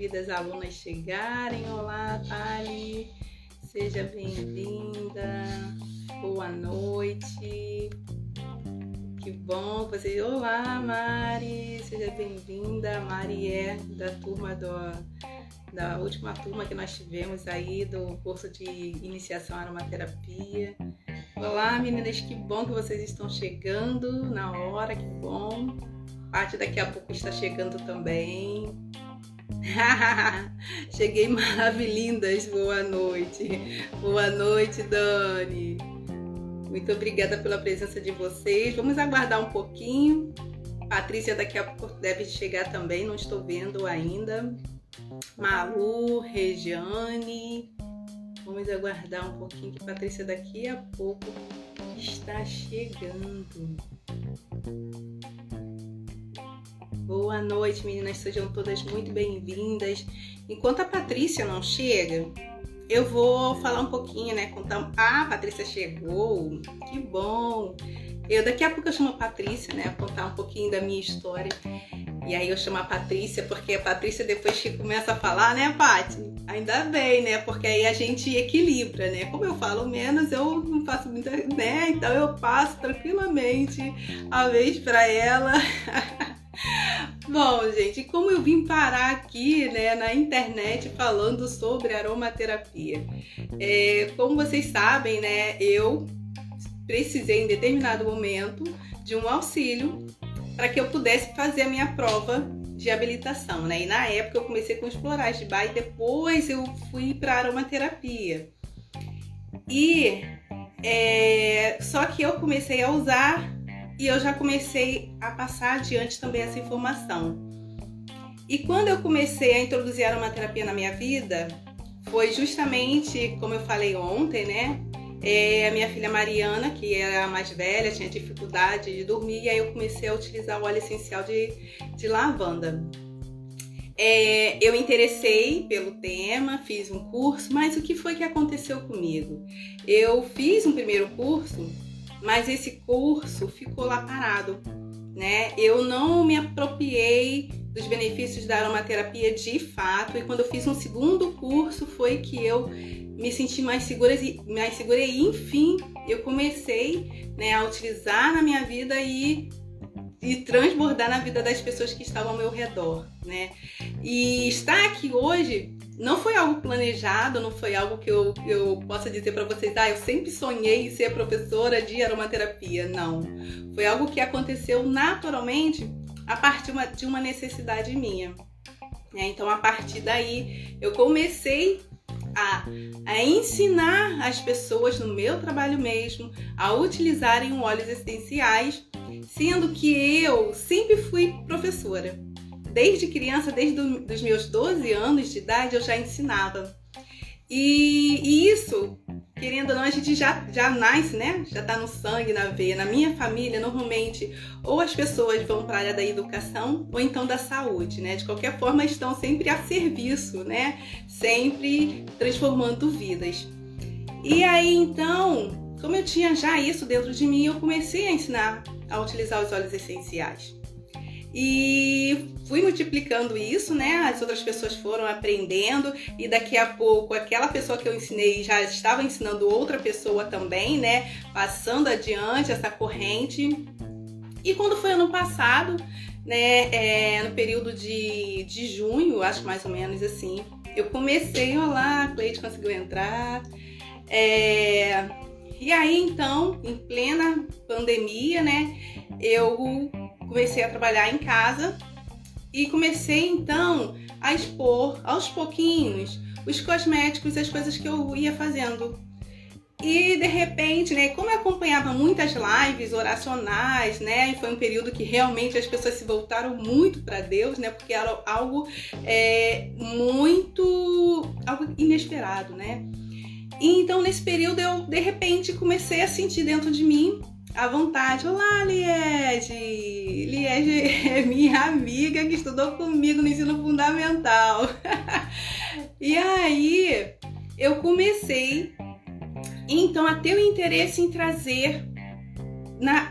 queridas alunas chegarem. Olá, Thali, seja bem-vinda. Boa noite. Que bom você. Olá, Mari, seja bem-vinda. Mari é da turma do, da última turma que nós tivemos aí do curso de iniciação à aromaterapia. Olá, meninas, que bom que vocês estão chegando na hora, que bom. Parte daqui a pouco está chegando também. Cheguei maravilhindas, boa noite. Boa noite, Dani. Muito obrigada pela presença de vocês. Vamos aguardar um pouquinho. Patrícia daqui a pouco deve chegar também, não estou vendo ainda. Malu, Regiane. Vamos aguardar um pouquinho que Patrícia daqui a pouco está chegando. Boa noite, meninas. Sejam todas muito bem-vindas. Enquanto a Patrícia não chega, eu vou falar um pouquinho, né? Contar. Ah, a Patrícia chegou. Que bom. Eu daqui a pouco eu chamo a Patrícia, né? Contar um pouquinho da minha história. E aí eu chamo a Patrícia, porque a Patrícia depois que começa a falar, né, Paty? Ainda bem, né? Porque aí a gente equilibra, né? Como eu falo menos, eu não faço muita, né? Então eu passo tranquilamente a vez para ela. Bom, gente, como eu vim parar aqui né, na internet falando sobre aromaterapia? É, como vocês sabem, né, eu precisei em determinado momento de um auxílio para que eu pudesse fazer a minha prova de habilitação, né? E na época eu comecei com os florais de Bach e depois eu fui para aromaterapia. E é, só que eu comecei a usar e eu já comecei a passar adiante também essa informação. E quando eu comecei a introduzir a aromaterapia na minha vida, foi justamente, como eu falei ontem, né? É, a minha filha Mariana, que era a mais velha, tinha dificuldade de dormir, e aí eu comecei a utilizar o óleo essencial de, de lavanda. É, eu interessei pelo tema, fiz um curso, mas o que foi que aconteceu comigo? Eu fiz um primeiro curso, mas esse curso ficou lá parado, né? Eu não me apropriei dos benefícios da aromaterapia de fato, e quando eu fiz um segundo curso foi que eu me senti mais segura, mais segura e enfim eu comecei né, a utilizar na minha vida e, e transbordar na vida das pessoas que estavam ao meu redor, né? E estar aqui hoje não foi algo planejado, não foi algo que eu, eu possa dizer para vocês, ah, eu sempre sonhei em ser professora de aromaterapia. Não. Foi algo que aconteceu naturalmente a partir de uma necessidade minha. É, então, a partir daí, eu comecei a, a ensinar as pessoas no meu trabalho mesmo a utilizarem óleos essenciais, sendo que eu sempre fui professora. Desde criança, desde os meus 12 anos de idade, eu já ensinava. E, e isso querendo ou não, a gente já, já nasce, né? Já tá no sangue, na veia. Na minha família, normalmente, ou as pessoas vão para a área da educação ou então da saúde, né? De qualquer forma, estão sempre a serviço, né? Sempre transformando vidas. E aí, então, como eu tinha já isso dentro de mim, eu comecei a ensinar a utilizar os óleos essenciais. E fui multiplicando isso, né? As outras pessoas foram aprendendo e daqui a pouco aquela pessoa que eu ensinei já estava ensinando outra pessoa também, né? Passando adiante essa corrente. E quando foi ano passado, né? É, no período de, de junho, acho mais ou menos assim, eu comecei, olá, a Cleide conseguiu entrar. É, e aí então, em plena pandemia, né? Eu comecei a trabalhar em casa e comecei então a expor aos pouquinhos os cosméticos e as coisas que eu ia fazendo. E de repente, né, como eu acompanhava muitas lives oracionais, né, e foi um período que realmente as pessoas se voltaram muito para Deus, né, porque era algo é, muito algo inesperado, né. E então nesse período eu de repente comecei a sentir dentro de mim à vontade. Olá, Liege! Liege é minha amiga que estudou comigo no ensino fundamental. e aí eu comecei então a ter o interesse em trazer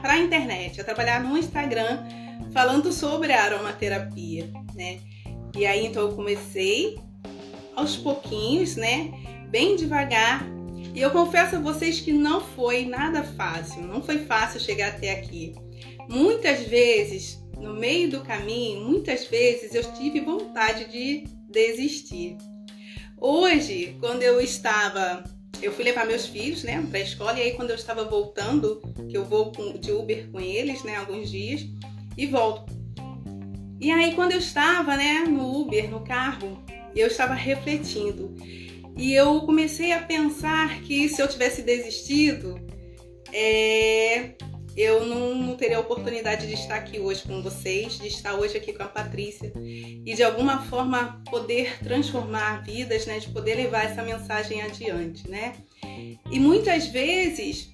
para a internet, a trabalhar no Instagram falando sobre a aromaterapia, né? E aí então eu comecei aos pouquinhos, né? Bem devagar. E eu confesso a vocês que não foi nada fácil, não foi fácil chegar até aqui. Muitas vezes, no meio do caminho, muitas vezes eu tive vontade de desistir. Hoje, quando eu estava, eu fui levar meus filhos, né, para a escola e aí quando eu estava voltando, que eu vou de Uber com eles, né, alguns dias e volto. E aí quando eu estava, né, no Uber, no carro, eu estava refletindo e eu comecei a pensar que se eu tivesse desistido, é, eu não, não teria a oportunidade de estar aqui hoje com vocês, de estar hoje aqui com a Patrícia e de alguma forma poder transformar vidas, né, de poder levar essa mensagem adiante, né? E muitas vezes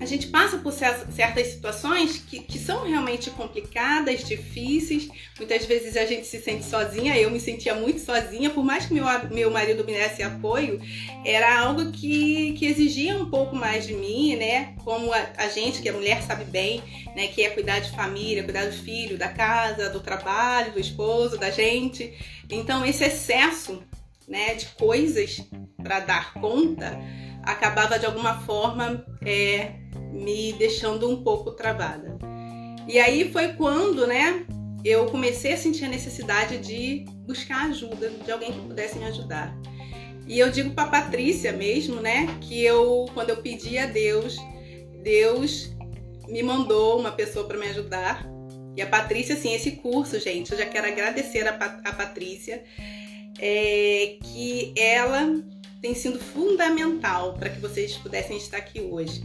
a gente passa por certas situações que, que são realmente complicadas, difíceis. Muitas vezes a gente se sente sozinha. Eu me sentia muito sozinha, por mais que meu, meu marido me desse apoio, era algo que, que exigia um pouco mais de mim, né? Como a, a gente, que é mulher, sabe bem, né? Que é cuidar de família, cuidar do filho, da casa, do trabalho, do esposo, da gente. Então, esse excesso né, de coisas para dar conta acabava de alguma forma é, me deixando um pouco travada. E aí foi quando, né, eu comecei a sentir a necessidade de buscar ajuda de alguém que pudesse me ajudar. E eu digo para Patrícia mesmo, né, que eu quando eu pedi a Deus, Deus me mandou uma pessoa para me ajudar. E a Patrícia, assim, esse curso, gente, eu já quero agradecer a, a Patrícia, é, que ela tem sido fundamental para que vocês pudessem estar aqui hoje.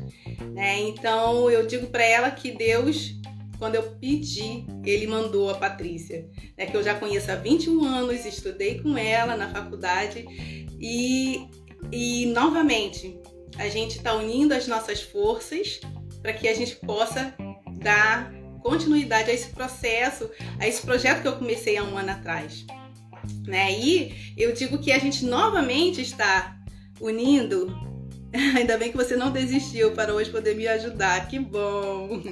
Né? Então eu digo para ela que Deus, quando eu pedi, Ele mandou a Patrícia, né? que eu já conheço há 21 anos, estudei com ela na faculdade e, e novamente a gente está unindo as nossas forças para que a gente possa dar continuidade a esse processo, a esse projeto que eu comecei há um ano atrás. Né? E eu digo que a gente novamente está unindo. Ainda bem que você não desistiu para hoje poder me ajudar, que bom!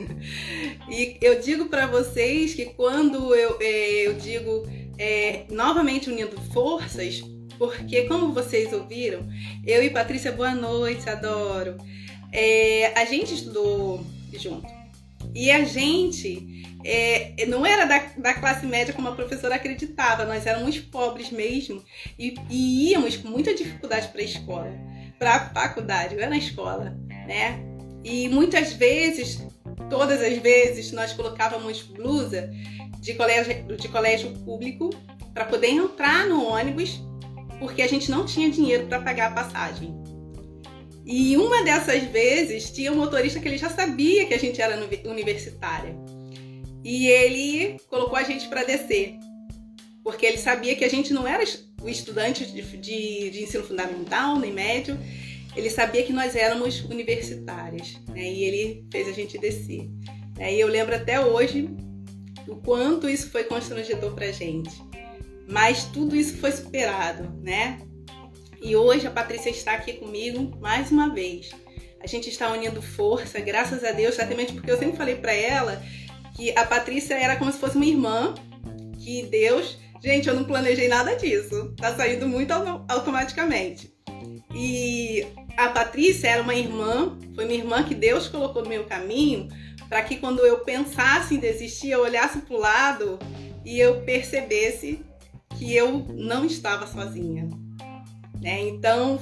E eu digo para vocês que quando eu, é, eu digo é, novamente unindo forças, porque como vocês ouviram, eu e Patrícia, boa noite, adoro. É, a gente estudou junto e a gente é, não era da, da, classe média como a professora acreditava, nós éramos pobres mesmo e, e íamos com muita dificuldade para a escola, para a faculdade, eu na escola, né? E muitas vezes, todas as vezes, nós colocávamos blusa de colégio, de colégio público para poder entrar no ônibus, porque a gente não tinha dinheiro para pagar a passagem. E uma dessas vezes tinha um motorista que ele já sabia que a gente era universitária. E ele colocou a gente para descer. Porque ele sabia que a gente não era o estudante de, de, de, ensino fundamental nem médio. Ele sabia que nós éramos universitárias. Né? E ele fez a gente descer. Né? E eu lembro até hoje o quanto isso foi constrangedor pra gente. Mas tudo isso foi superado, né? E hoje a Patrícia está aqui comigo mais uma vez. A gente está unindo força, graças a Deus, exatamente porque eu sempre falei para ela que a Patrícia era como se fosse uma irmã, que Deus. Gente, eu não planejei nada disso. Tá saindo muito automaticamente. E a Patrícia era uma irmã, foi minha irmã que Deus colocou no meu caminho para que quando eu pensasse em desistir, eu olhasse para o lado e eu percebesse que eu não estava sozinha. Né? Então,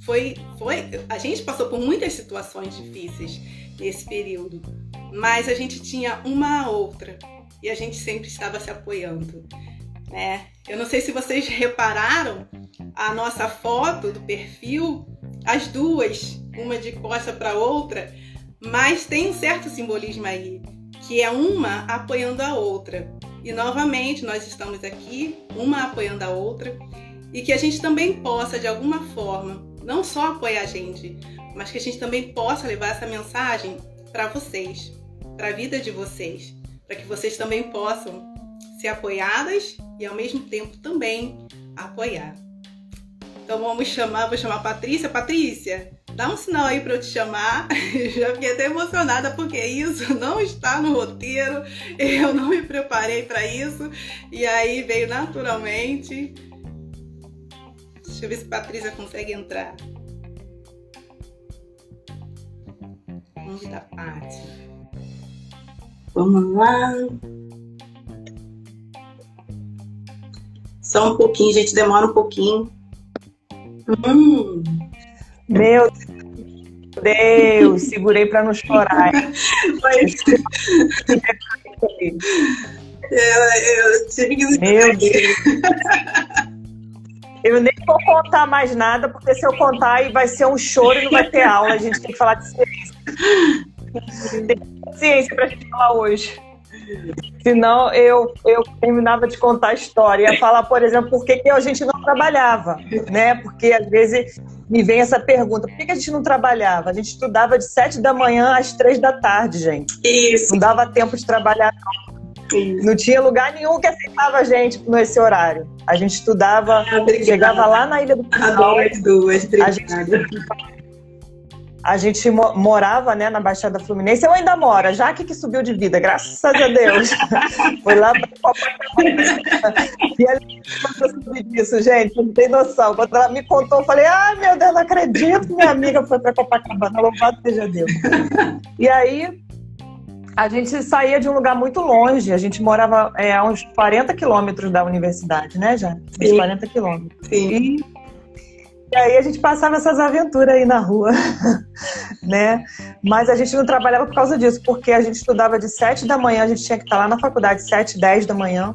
foi, foi, a gente passou por muitas situações difíceis nesse período, mas a gente tinha uma a outra e a gente sempre estava se apoiando. Né? Eu não sei se vocês repararam a nossa foto do perfil, as duas, uma de costa para outra, mas tem um certo simbolismo aí, que é uma apoiando a outra. E novamente nós estamos aqui, uma apoiando a outra, e que a gente também possa, de alguma forma, não só apoiar a gente, mas que a gente também possa levar essa mensagem para vocês, para a vida de vocês, para que vocês também possam ser apoiadas e ao mesmo tempo também apoiar. Então vamos chamar, vou chamar a Patrícia. Patrícia, dá um sinal aí para eu te chamar. Já fiquei até emocionada porque isso não está no roteiro. Eu não me preparei para isso e aí veio naturalmente. Deixa eu ver se a Patrícia consegue entrar. Vamos da parte. Vamos lá. Só um pouquinho, gente, demora um pouquinho. Hum. Meu Deus, segurei para não chorar. Mas... eu, eu tive que Meu Deus. Eu nem vou contar mais nada, porque se eu contar aí vai ser um choro e não vai ter aula. A gente tem que falar de ciência. Tem ciência pra gente falar hoje. Senão eu, eu terminava de contar a história. Ia falar, por exemplo, por que, que a gente não trabalhava, né? Porque às vezes me vem essa pergunta: por que, que a gente não trabalhava? A gente estudava de sete da manhã às três da tarde, gente. Isso. Não dava tempo de trabalhar, não. Não tinha lugar nenhum que aceitava a gente nesse horário. A gente estudava, ah, chegava lá na Ilha do Pinhal. Duas, duas, a gente a gente morava né, na Baixada Fluminense. Eu ainda moro, já que, que subiu de vida, graças a Deus. Foi lá para Copacabana. E ela eu subi disso, gente, não tem noção. Quando ela me contou, eu falei, ai meu Deus, não acredito que minha amiga foi para Copacabana. Louvado seja Deus. E aí, a gente saía de um lugar muito longe. A gente morava é, a uns 40 quilômetros da universidade, né, já? Uns 40 quilômetros. Sim. E e aí a gente passava essas aventuras aí na rua, né? Mas a gente não trabalhava por causa disso, porque a gente estudava de 7 da manhã, a gente tinha que estar lá na faculdade 7, 10 da manhã,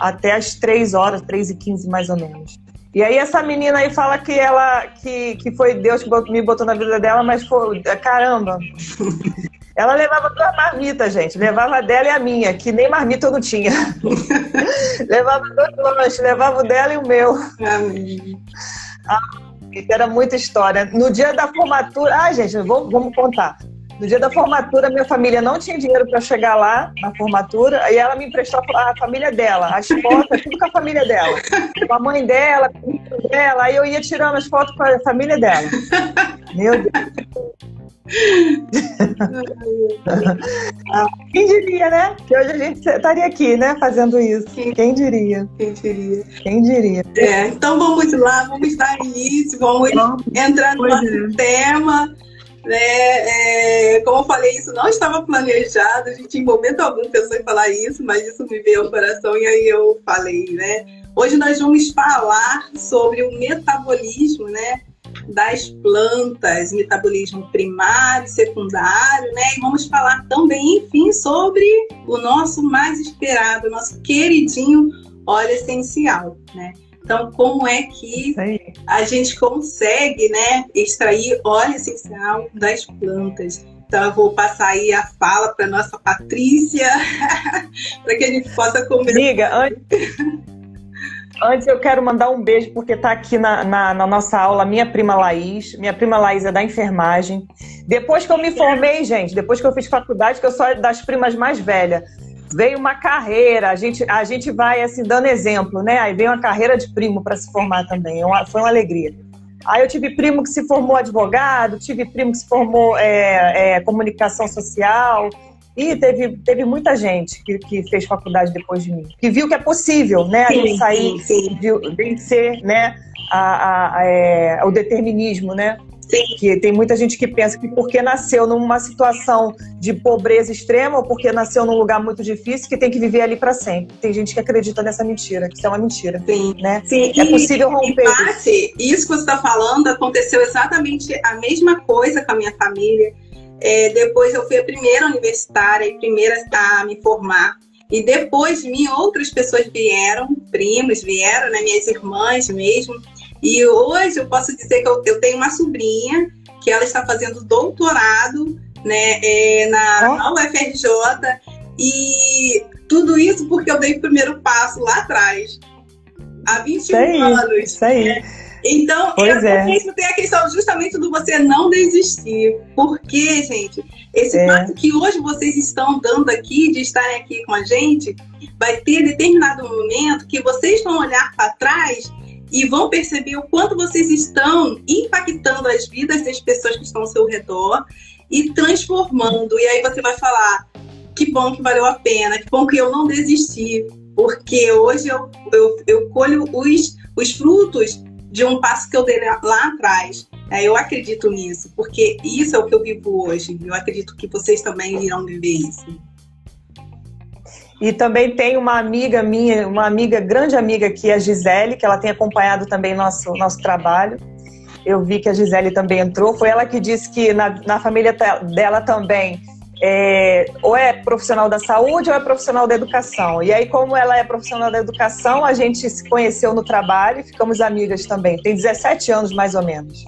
até as 3 horas, 3 e 15 mais ou menos. E aí essa menina aí fala que ela que, que foi Deus que me botou na vida dela, mas foi caramba. Ela levava duas marmitas, gente. Levava a dela e a minha, que nem marmita eu não tinha. levava dois lanches, levava o dela e o meu. Amém. Ah, era muita história. No dia da formatura, ah, gente, vamos, vamos contar. No dia da formatura, minha família não tinha dinheiro para chegar lá na formatura, aí ela me emprestou a família dela, as fotos, tudo com a família dela. Com a mãe dela, com a dela, aí eu ia tirando as fotos com a família dela. Meu Deus. Quem diria, né? Que hoje a gente estaria aqui, né? Fazendo isso. Quem, Quem diria? Quem diria? Quem diria? É, então vamos lá, vamos dar início, vamos, vamos entrar no nosso é. tema. Né? É, como eu falei, isso não estava planejado, a gente em momento algum pensou em falar isso, mas isso me veio ao coração e aí eu falei, né? Hoje nós vamos falar sobre o metabolismo, né? Das plantas, metabolismo primário, secundário, né? E vamos falar também, enfim, sobre o nosso mais esperado, nosso queridinho óleo essencial, né? Então, como é que a gente consegue, né, extrair óleo essencial das plantas? Então, eu vou passar aí a fala para nossa Patrícia, para que a gente possa conversar. Liga, antes, Antes eu quero mandar um beijo, porque está aqui na, na, na, nossa aula minha prima Laís. Minha prima Laís é da enfermagem. Depois que eu me formei, gente, depois que eu fiz faculdade, que eu sou das primas mais velhas, veio uma carreira, a gente, a gente vai assim dando exemplo, né? Aí veio uma carreira de primo para se formar também, é foi uma alegria. Aí eu tive primo que se formou advogado, tive primo que se formou é, é, comunicação social, e teve, teve muita gente que, que fez faculdade depois de mim, que viu que é possível, né? Sim, a gente sair, sim, sim. De, vencer, né? A, a, a, é, o determinismo, né? Sim. Que tem muita gente que pensa que porque nasceu numa situação de pobreza extrema ou porque nasceu num lugar muito difícil que tem que viver ali para sempre. Tem gente que acredita nessa mentira, que isso é uma mentira. Sim. Né? Sim. É possível romper. Em parte, isso que você está falando aconteceu exatamente a mesma coisa com a minha família é, depois eu fui a primeira universitária e primeira a me formar. E depois de mim, outras pessoas vieram, primos vieram, né, minhas irmãs mesmo. E hoje eu posso dizer que eu, eu tenho uma sobrinha que ela está fazendo doutorado né, é, na, na UFRJ. E tudo isso porque eu dei o primeiro passo lá atrás, há 21 isso aí, anos. Isso aí. Né? Então, pois é, é. tem a questão justamente do você não desistir. Porque, gente, esse é. passo que hoje vocês estão dando aqui, de estarem aqui com a gente, vai ter determinado momento que vocês vão olhar para trás e vão perceber o quanto vocês estão impactando as vidas das pessoas que estão ao seu redor e transformando. E aí você vai falar: que bom que valeu a pena, que bom que eu não desisti, porque hoje eu, eu, eu colho os, os frutos de um passo que eu dei lá atrás. É, eu acredito nisso, porque isso é o que eu vivo hoje. Eu acredito que vocês também irão viver isso. E também tem uma amiga minha, uma amiga, grande amiga aqui, a Gisele, que ela tem acompanhado também nosso, nosso trabalho. Eu vi que a Gisele também entrou. Foi ela que disse que na, na família dela também é, ou é profissional da saúde ou é profissional da educação. E aí, como ela é profissional da educação, a gente se conheceu no trabalho e ficamos amigas também. Tem 17 anos mais ou menos,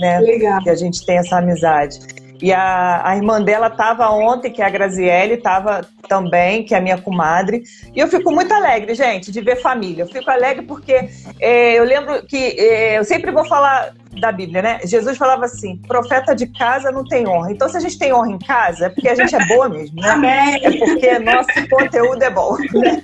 né? Legal. Que a gente tem essa amizade. E a, a irmã dela estava ontem, que é a Graziele, estava também, que é a minha comadre. E eu fico muito alegre, gente, de ver família. Eu fico alegre porque é, eu lembro que é, eu sempre vou falar da Bíblia, né? Jesus falava assim: profeta de casa não tem honra. Então, se a gente tem honra em casa, é porque a gente é boa mesmo, né? Amém. É porque nosso conteúdo é bom. Né?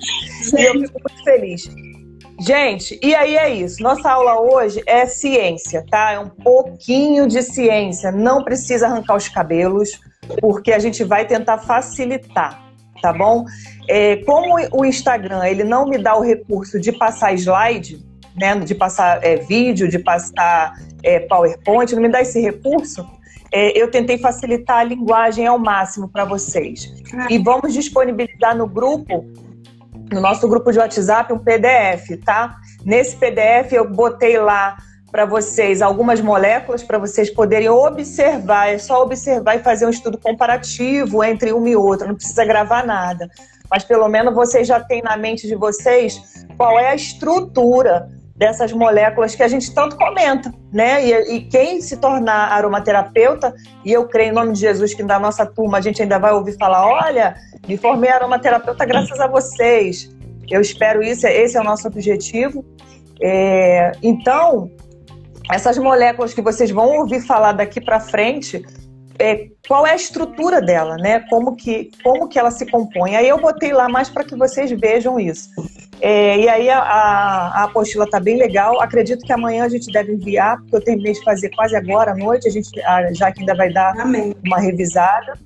E eu fico muito feliz. Gente, e aí é isso. Nossa aula hoje é ciência, tá? É um pouquinho de ciência. Não precisa arrancar os cabelos, porque a gente vai tentar facilitar, tá bom? É, como o Instagram ele não me dá o recurso de passar slide, né? De passar é, vídeo, de passar é, PowerPoint, não me dá esse recurso. É, eu tentei facilitar a linguagem ao máximo para vocês. Ah. E vamos disponibilizar no grupo no nosso grupo de WhatsApp um PDF, tá? Nesse PDF eu botei lá para vocês algumas moléculas para vocês poderem observar, é só observar e fazer um estudo comparativo entre uma e outra, não precisa gravar nada. Mas pelo menos vocês já têm na mente de vocês qual é a estrutura dessas moléculas que a gente tanto comenta, né? E, e, quem se tornar aromaterapeuta, e eu creio em nome de Jesus que da nossa turma a gente ainda vai ouvir falar, olha, me formei aromaterapeuta graças a vocês. Eu espero isso, esse é o nosso objetivo. É, então, essas moléculas que vocês vão ouvir falar daqui para frente, é, qual é a estrutura dela, né? Como que, como que ela se compõe. Aí eu botei lá mais para que vocês vejam isso. É, e aí a, a, a apostila está bem legal. Acredito que amanhã a gente deve enviar, porque eu terminei de fazer quase agora à noite. A gente, já que ainda vai dar Amém. uma revisada.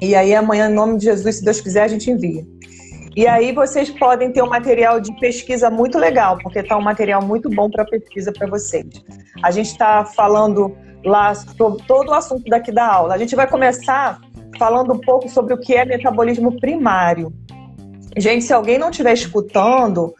E aí amanhã, em nome de Jesus, se Deus quiser, a gente envia. E aí vocês podem ter um material de pesquisa muito legal, porque está um material muito bom para pesquisa para vocês. A gente está falando lá sobre todo o assunto daqui da aula. A gente vai começar falando um pouco sobre o que é metabolismo primário. Gente, se alguém não estiver escutando,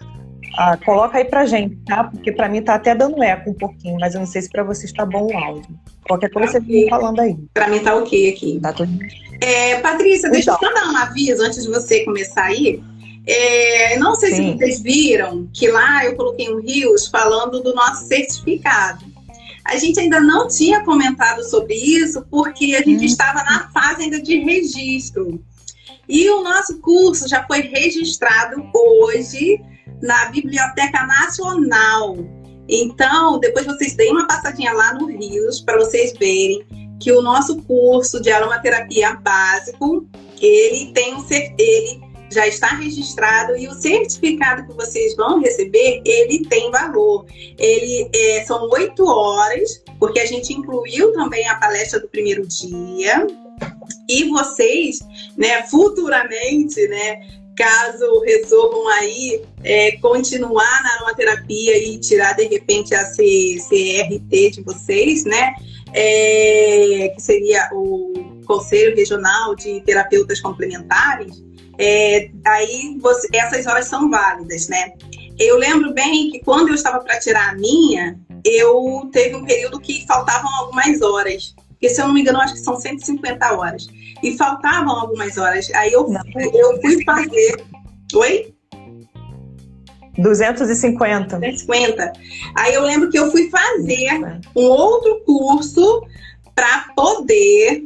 ah, coloca aí pra gente, tá? Porque para mim tá até dando eco um pouquinho, mas eu não sei se para vocês tá bom o áudio. Qualquer coisa okay. você fica falando aí. Para mim tá ok aqui. Tá tudo... É, Patrícia, deixa então. eu só dar um aviso antes de você começar aí. É, não sei Sim. se vocês viram que lá eu coloquei um rios falando do nosso certificado. A gente ainda não tinha comentado sobre isso porque a gente hum. estava na fase ainda de registro. E o nosso curso já foi registrado hoje na Biblioteca Nacional. Então, depois vocês deem uma passadinha lá no Rios para vocês verem que o nosso curso de aromaterapia básico, ele tem um ele já está registrado e o certificado que vocês vão receber, ele tem valor. Ele é, são oito horas, porque a gente incluiu também a palestra do primeiro dia. E vocês, né, futuramente, né, caso resolvam aí é, continuar na aromaterapia e tirar de repente a CRT de vocês, né, é, que seria o Conselho Regional de Terapeutas Complementares, é, aí você, essas horas são válidas, né? Eu lembro bem que quando eu estava para tirar a minha, eu teve um período que faltavam algumas horas. Porque, se eu não me engano, acho que são 150 horas. E faltavam algumas horas. Aí eu, eu fui fazer. Oi? 250. 250. Aí eu lembro que eu fui fazer um outro curso para poder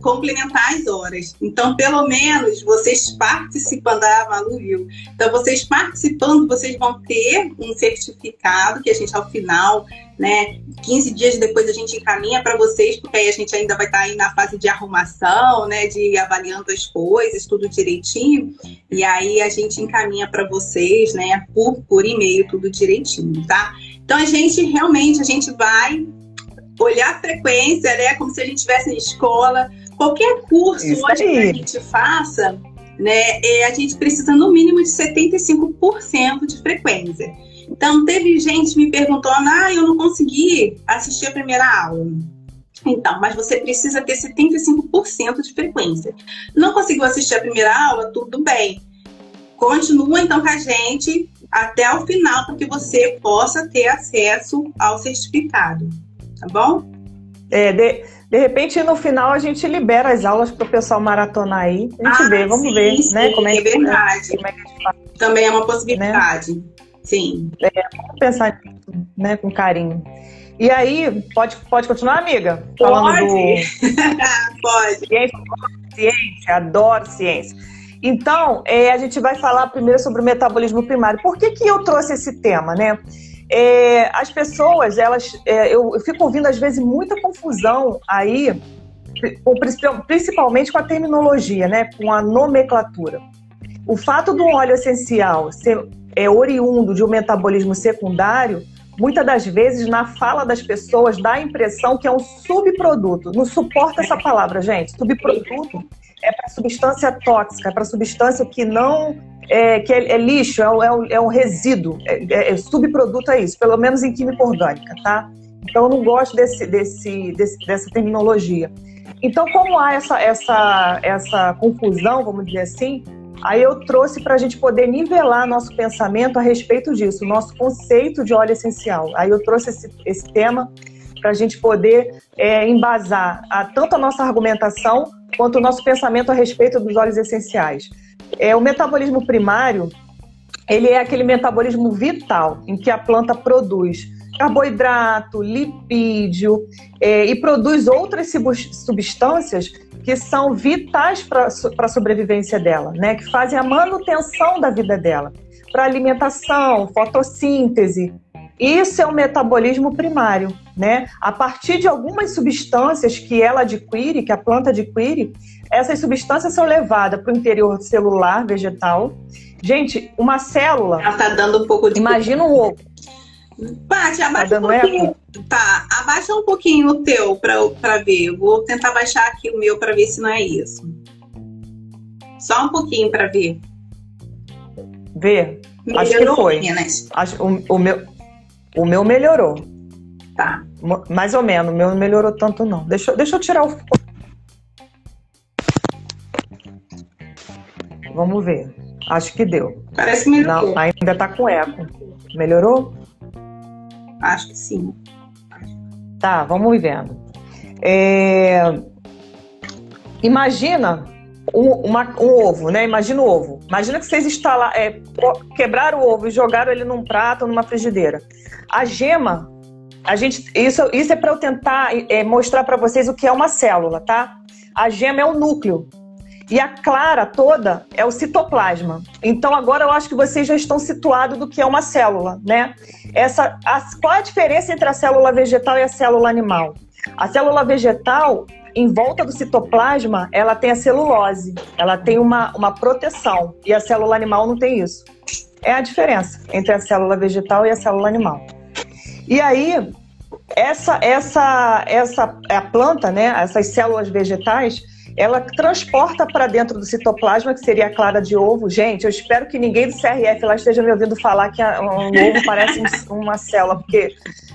complementar as horas. Então, pelo menos, vocês participando, ah, Malu viu. Então, vocês participando, vocês vão ter um certificado que a gente, ao final, né, 15 dias depois a gente encaminha para vocês, porque aí a gente ainda vai estar tá aí na fase de arrumação, né, de avaliando as coisas, tudo direitinho. E aí a gente encaminha para vocês, né, por, por e-mail, tudo direitinho, tá? Então, a gente realmente, a gente vai olhar a frequência, né? Como se a gente estivesse em escola. Qualquer curso Isso hoje aí. que a gente faça, né? É, a gente precisa no mínimo de 75% de frequência. Então, teve gente me perguntando, ah, eu não consegui assistir a primeira aula. Então, mas você precisa ter 75% de frequência. Não conseguiu assistir a primeira aula? Tudo bem. Continua então com a gente até o final para que você possa ter acesso ao certificado tá bom? É, de, de repente no final a gente libera as aulas para o pessoal maratonar aí. A gente ah, vê, vamos sim, ver, sim, né? Como é, é verdade. Como é que Também é uma possibilidade. Né? Sim. É, vamos pensar né, com carinho. E aí, pode, pode continuar, amiga? Falando pode. Do... pode. Ciência, ciência, adoro ciência. Então, é, a gente vai falar primeiro sobre o metabolismo primário. Por que, que eu trouxe esse tema, né? É, as pessoas, elas, é, eu, eu, fico ouvindo às vezes muita confusão aí, principalmente com a terminologia, né, com a nomenclatura. O fato do óleo essencial ser é, oriundo de um metabolismo secundário, muitas das vezes na fala das pessoas dá a impressão que é um subproduto. Não suporta essa palavra, gente. Subproduto é para substância tóxica, é para substância que não é, que é, é lixo, é, um, é um é resíduo, é, é, é, subproduto é isso, pelo menos em química orgânica, tá? Então eu não gosto desse, desse, desse, dessa terminologia. Então, como há essa, essa, essa confusão, vamos dizer assim, aí eu trouxe para a gente poder nivelar nosso pensamento a respeito disso, nosso conceito de óleo essencial. Aí eu trouxe esse, esse tema para a gente poder é, embasar a, tanto a nossa argumentação quanto o nosso pensamento a respeito dos óleos essenciais. É, o metabolismo primário, ele é aquele metabolismo vital em que a planta produz carboidrato, lipídio é, e produz outras substâncias que são vitais para a sobrevivência dela, né? que fazem a manutenção da vida dela, para alimentação, fotossíntese. Isso é o metabolismo primário, né? A partir de algumas substâncias que ela adquire, que a planta adquire, essas substâncias são levadas para o interior celular vegetal. Gente, uma célula. Ela tá dando um pouco de. Imagina um ovo. Bate, abaixa tá um pouquinho. Eco? Tá, abaixa um pouquinho o teu para ver. Eu vou tentar baixar aqui o meu para ver se não é isso. Só um pouquinho para ver. Ver? Acho que foi. Acho, o, o, meu, o meu melhorou. Tá. Mais ou menos. Meu não melhorou tanto, não. Deixa, deixa eu tirar o Vamos ver. Acho que deu. Parece que melhorou. Não, ainda tá com eco. Melhorou? Acho que sim. Tá, vamos vendo. É... Imagina um, uma, um, ovo, né? Imagina o ovo. Imagina que vocês instalar, é, quebraram o ovo e jogaram ele num prato ou numa frigideira. A gema, a gente, isso, isso é para eu tentar é, mostrar para vocês o que é uma célula, tá? A gema é o núcleo. E a clara toda é o citoplasma. Então agora eu acho que vocês já estão situados do que é uma célula, né? Essa, a, qual a diferença entre a célula vegetal e a célula animal? A célula vegetal, em volta do citoplasma, ela tem a celulose, ela tem uma, uma proteção, e a célula animal não tem isso. É a diferença entre a célula vegetal e a célula animal. E aí, essa, essa, essa é a planta, né? Essas células vegetais, ela transporta para dentro do citoplasma, que seria a clara de ovo. Gente, eu espero que ninguém do CRF lá esteja me ouvindo falar que um ovo parece uma célula, porque,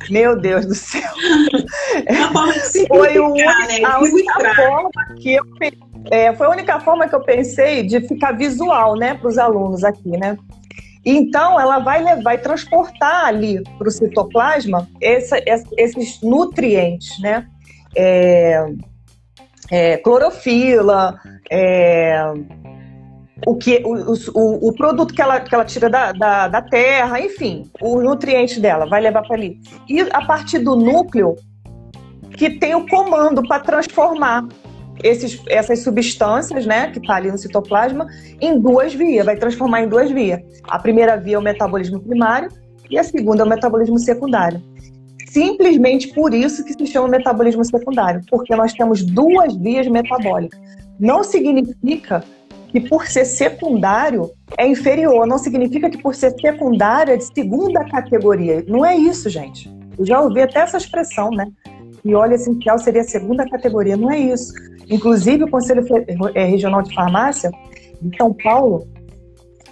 meu Deus do céu. foi o, né? a única forma que eu é, foi a única forma que eu pensei de ficar visual, né, para os alunos aqui, né? Então, ela vai vai transportar ali para o citoplasma essa, esses nutrientes, né? É, é, clorofila, é, o, que, o, o, o, produto que ela, que ela tira da, da, da terra, enfim, o nutriente dela vai levar para ali. E a partir do núcleo, que tem o comando para transformar esses, essas substâncias, né, que está ali no citoplasma, em duas vias, vai transformar em duas vias. A primeira via é o metabolismo primário e a segunda é o metabolismo secundário. Simplesmente por isso que se chama metabolismo secundário, porque nós temos duas vias metabólicas. Não significa que por ser secundário é inferior, não significa que por ser secundário é de segunda categoria. Não é isso, gente. Eu já ouvi até essa expressão, né? E óleo essencial seria segunda categoria. Não é isso. Inclusive, o Conselho é, Regional de Farmácia de São Paulo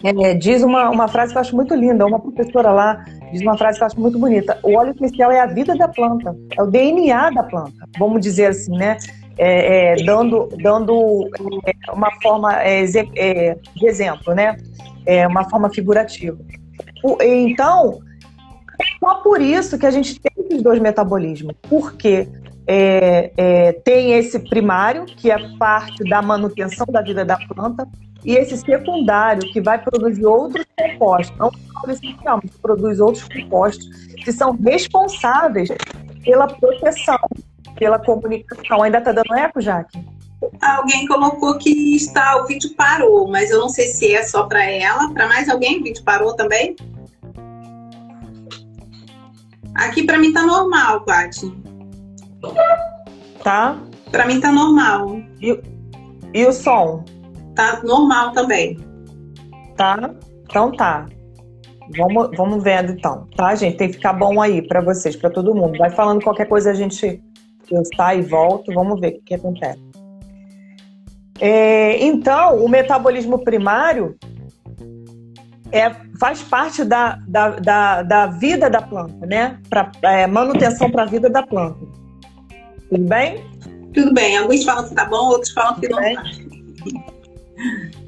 é, diz uma, uma frase que eu acho muito linda. Uma professora lá diz uma frase que eu acho muito bonita. O óleo essencial é a vida da planta, é o DNA da planta, vamos dizer assim, né? É, é, dando, dando uma forma de exemplo, né? É uma forma figurativa. Então, só por isso que a gente tem dois metabolismos, porque é, é, tem esse primário, que é parte da manutenção da vida da planta, e esse secundário, que vai produzir outros compostos, não só essencial, mas produz outros compostos que são responsáveis pela proteção, pela comunicação. Ainda está dando eco, Jaque? Alguém colocou que está, o vídeo parou, mas eu não sei se é só para ela. Para mais alguém, o vídeo parou também? Aqui para mim tá normal, Paty. Tá? Para mim tá normal. E, e o som? Tá normal também. Tá? Então tá. Vamos, vamos vendo então, tá, gente? Tem que ficar bom aí para vocês, para todo mundo. Vai falando qualquer coisa, a gente eu saio e volto, vamos ver o que, que acontece. É, então, o metabolismo primário é, faz parte da, da, da, da vida da planta, né? Para é, manutenção para a vida da planta. Tudo bem? Tudo bem. Alguns falam que tá bom, outros falam que Tudo não bem? tá.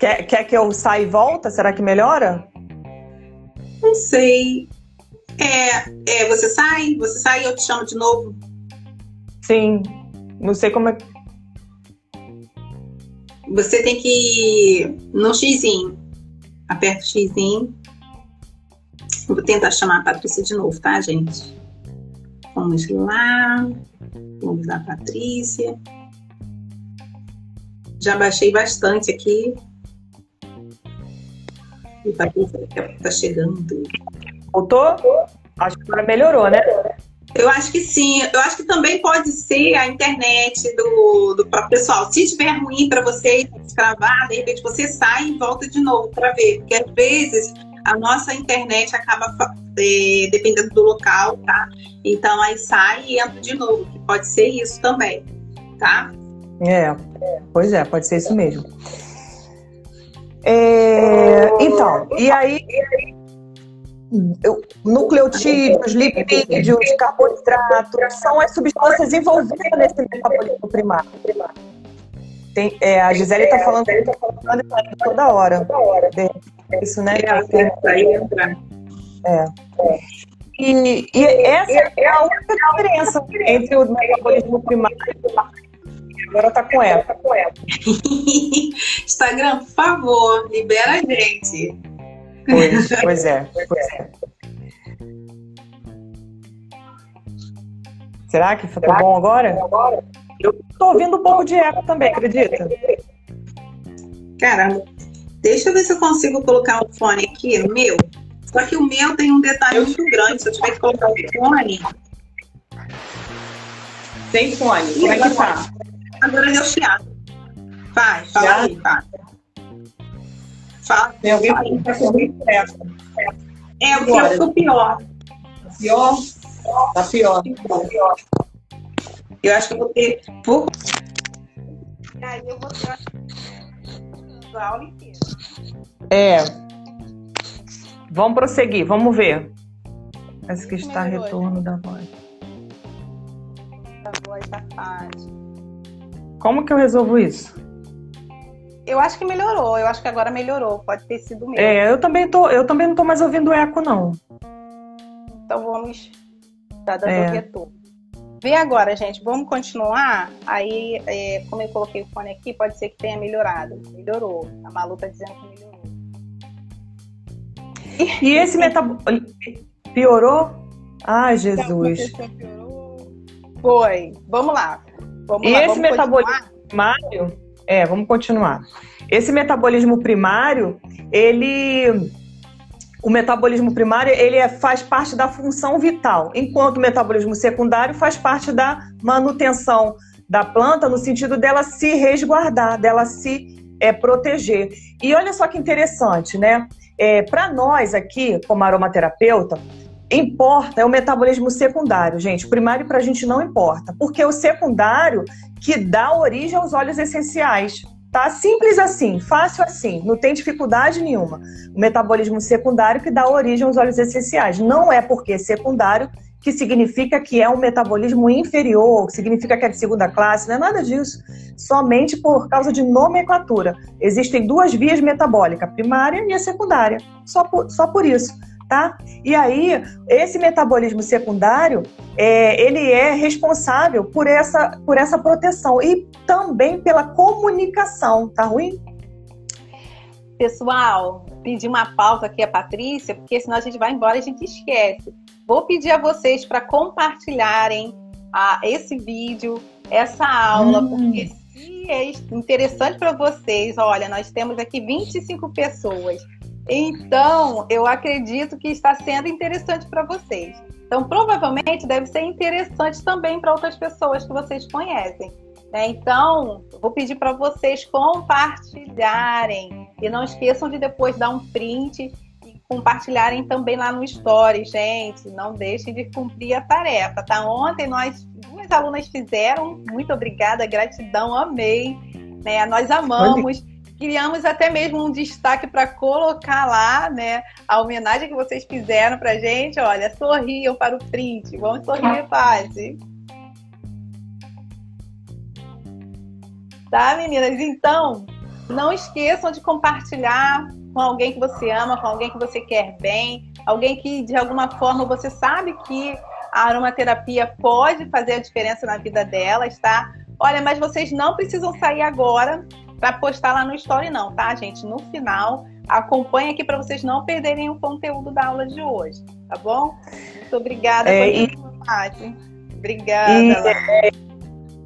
Quer, quer que eu saia e volta? Será que melhora? Não sei. É, é, você sai, você sai e eu te chamo de novo. Sim. Não sei como é. Você tem que ir no xizinho. Aperta o xizinho. Vou tentar chamar a Patrícia de novo, tá, gente? Vamos lá. Vamos lá, Patrícia. Já baixei bastante aqui. E Patrícia está chegando. Voltou? Acho que agora melhorou, né? Eu acho que sim. Eu acho que também pode ser a internet do, do próprio pessoal. Se estiver ruim para você gravar, de repente você sai e volta de novo para ver. Porque às vezes a nossa internet acaba é, dependendo do local, tá? Então aí sai e entra de novo. Pode ser isso também, tá? É, pois é, pode ser isso mesmo. É, então, e aí nucleotídeos, lipídios, carboidratos, são as substâncias envolvidas nesse metabolismo primário. Tem, é, a Gisele está falando, tá falando toda hora. Isso, né? É. E, e essa é a única diferença entre o metabolismo primário e agora tá. Tá com ela. Instagram, por favor, libera a gente. Pois, pois é, pois é. Será que ficou bom agora? Eu tô ouvindo um pouco de eco também, acredita? Caramba. Deixa eu ver se eu consigo colocar o fone aqui, no meu. Só que o meu tem um detalhe muito grande. Se eu tiver que colocar o fone. Sem fone, como é que tá? Agora deu chiado. Vai, fala aí, vai. Fala. Tem alguém que está com muito essa. É, o que pior. Pior? Tá pior. Tá pior. Eu acho que eu vou ter. Por... Aí eu vou ter a aula inteira. É. Vamos prosseguir, vamos ver. Parece que está retorno da voz. Da voz da parte. Como que eu resolvo isso? Eu acho que melhorou, eu acho que agora melhorou, pode ter sido mesmo. É, eu também tô, eu também não tô mais ouvindo eco não. Então vamos tá dando é. retorno. Vê agora, gente, vamos continuar. Aí, é, como eu coloquei o fone aqui, pode ser que tenha melhorado. Melhorou. A Malu tá dizendo que melhorou. E esse metabolismo piorou? Ai, Jesus. Foi. Vamos lá. Vamos e lá, esse metabolismo primário, é, vamos continuar. Esse metabolismo primário, ele o metabolismo primário ele é, faz parte da função vital, enquanto o metabolismo secundário faz parte da manutenção da planta no sentido dela se resguardar, dela se é, proteger. E olha só que interessante, né? É, Para nós aqui, como aromaterapeuta, importa é o metabolismo secundário, gente. O primário para a gente não importa, porque é o secundário que dá origem aos óleos essenciais. Tá simples assim, fácil assim, não tem dificuldade nenhuma. O metabolismo secundário que dá origem aos óleos essenciais. Não é porque é secundário que significa que é um metabolismo inferior, que significa que é de segunda classe, não é nada disso. Somente por causa de nomenclatura. Existem duas vias metabólicas, a primária e a secundária. Só por, só por isso tá? E aí, esse metabolismo secundário, é, ele é responsável por essa, por essa proteção e também pela comunicação, tá ruim? Pessoal, pedi uma pausa aqui a Patrícia, porque senão a gente vai embora e a gente esquece. Vou pedir a vocês para compartilharem a, esse vídeo, essa aula, hum. porque se é interessante para vocês, olha, nós temos aqui 25 pessoas então, eu acredito que está sendo interessante para vocês. Então, provavelmente deve ser interessante também para outras pessoas que vocês conhecem. Né? Então, vou pedir para vocês compartilharem. E não esqueçam de depois dar um print e compartilharem também lá no Story, gente. Não deixem de cumprir a tarefa, tá? Ontem nós, duas alunas fizeram. Muito obrigada, gratidão, amei. Né? Nós amamos criamos até mesmo um destaque para colocar lá, né, a homenagem que vocês fizeram para gente. Olha, sorriam para o print. Vamos sorrir, Paty. Tá, meninas? Então, não esqueçam de compartilhar com alguém que você ama, com alguém que você quer bem, alguém que de alguma forma você sabe que a aromaterapia pode fazer a diferença na vida delas, tá? Olha, mas vocês não precisam sair agora para postar lá no Story, não, tá, gente? No final, acompanhe aqui para vocês não perderem o conteúdo da aula de hoje, tá bom? Muito obrigada é, por e... Obrigada. E, é,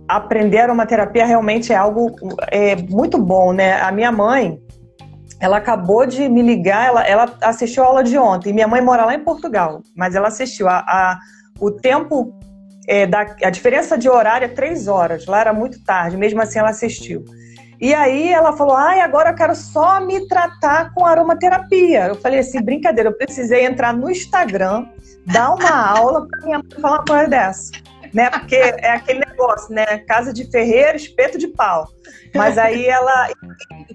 aprender aromaterapia realmente é algo é, muito bom, né? A minha mãe, ela acabou de me ligar, ela, ela assistiu a aula de ontem. Minha mãe mora lá em Portugal, mas ela assistiu. A, a o tempo, é, da, a diferença de horário é três horas. Lá era muito tarde, mesmo assim ela assistiu. E aí ela falou: ai, agora eu quero só me tratar com aromaterapia. Eu falei assim: brincadeira, eu precisei entrar no Instagram, dar uma aula para minha mãe falar uma coisa dessa. Né? Porque é aquele negócio, né? Casa de ferreiro, espeto de pau. Mas aí ela.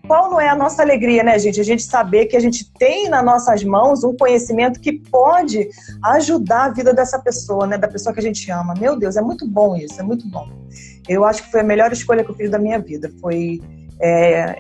Qual não é a nossa alegria, né, gente? A gente saber que a gente tem nas nossas mãos um conhecimento que pode ajudar a vida dessa pessoa, né? Da pessoa que a gente ama. Meu Deus, é muito bom isso, é muito bom. Eu acho que foi a melhor escolha que eu fiz da minha vida. Foi é,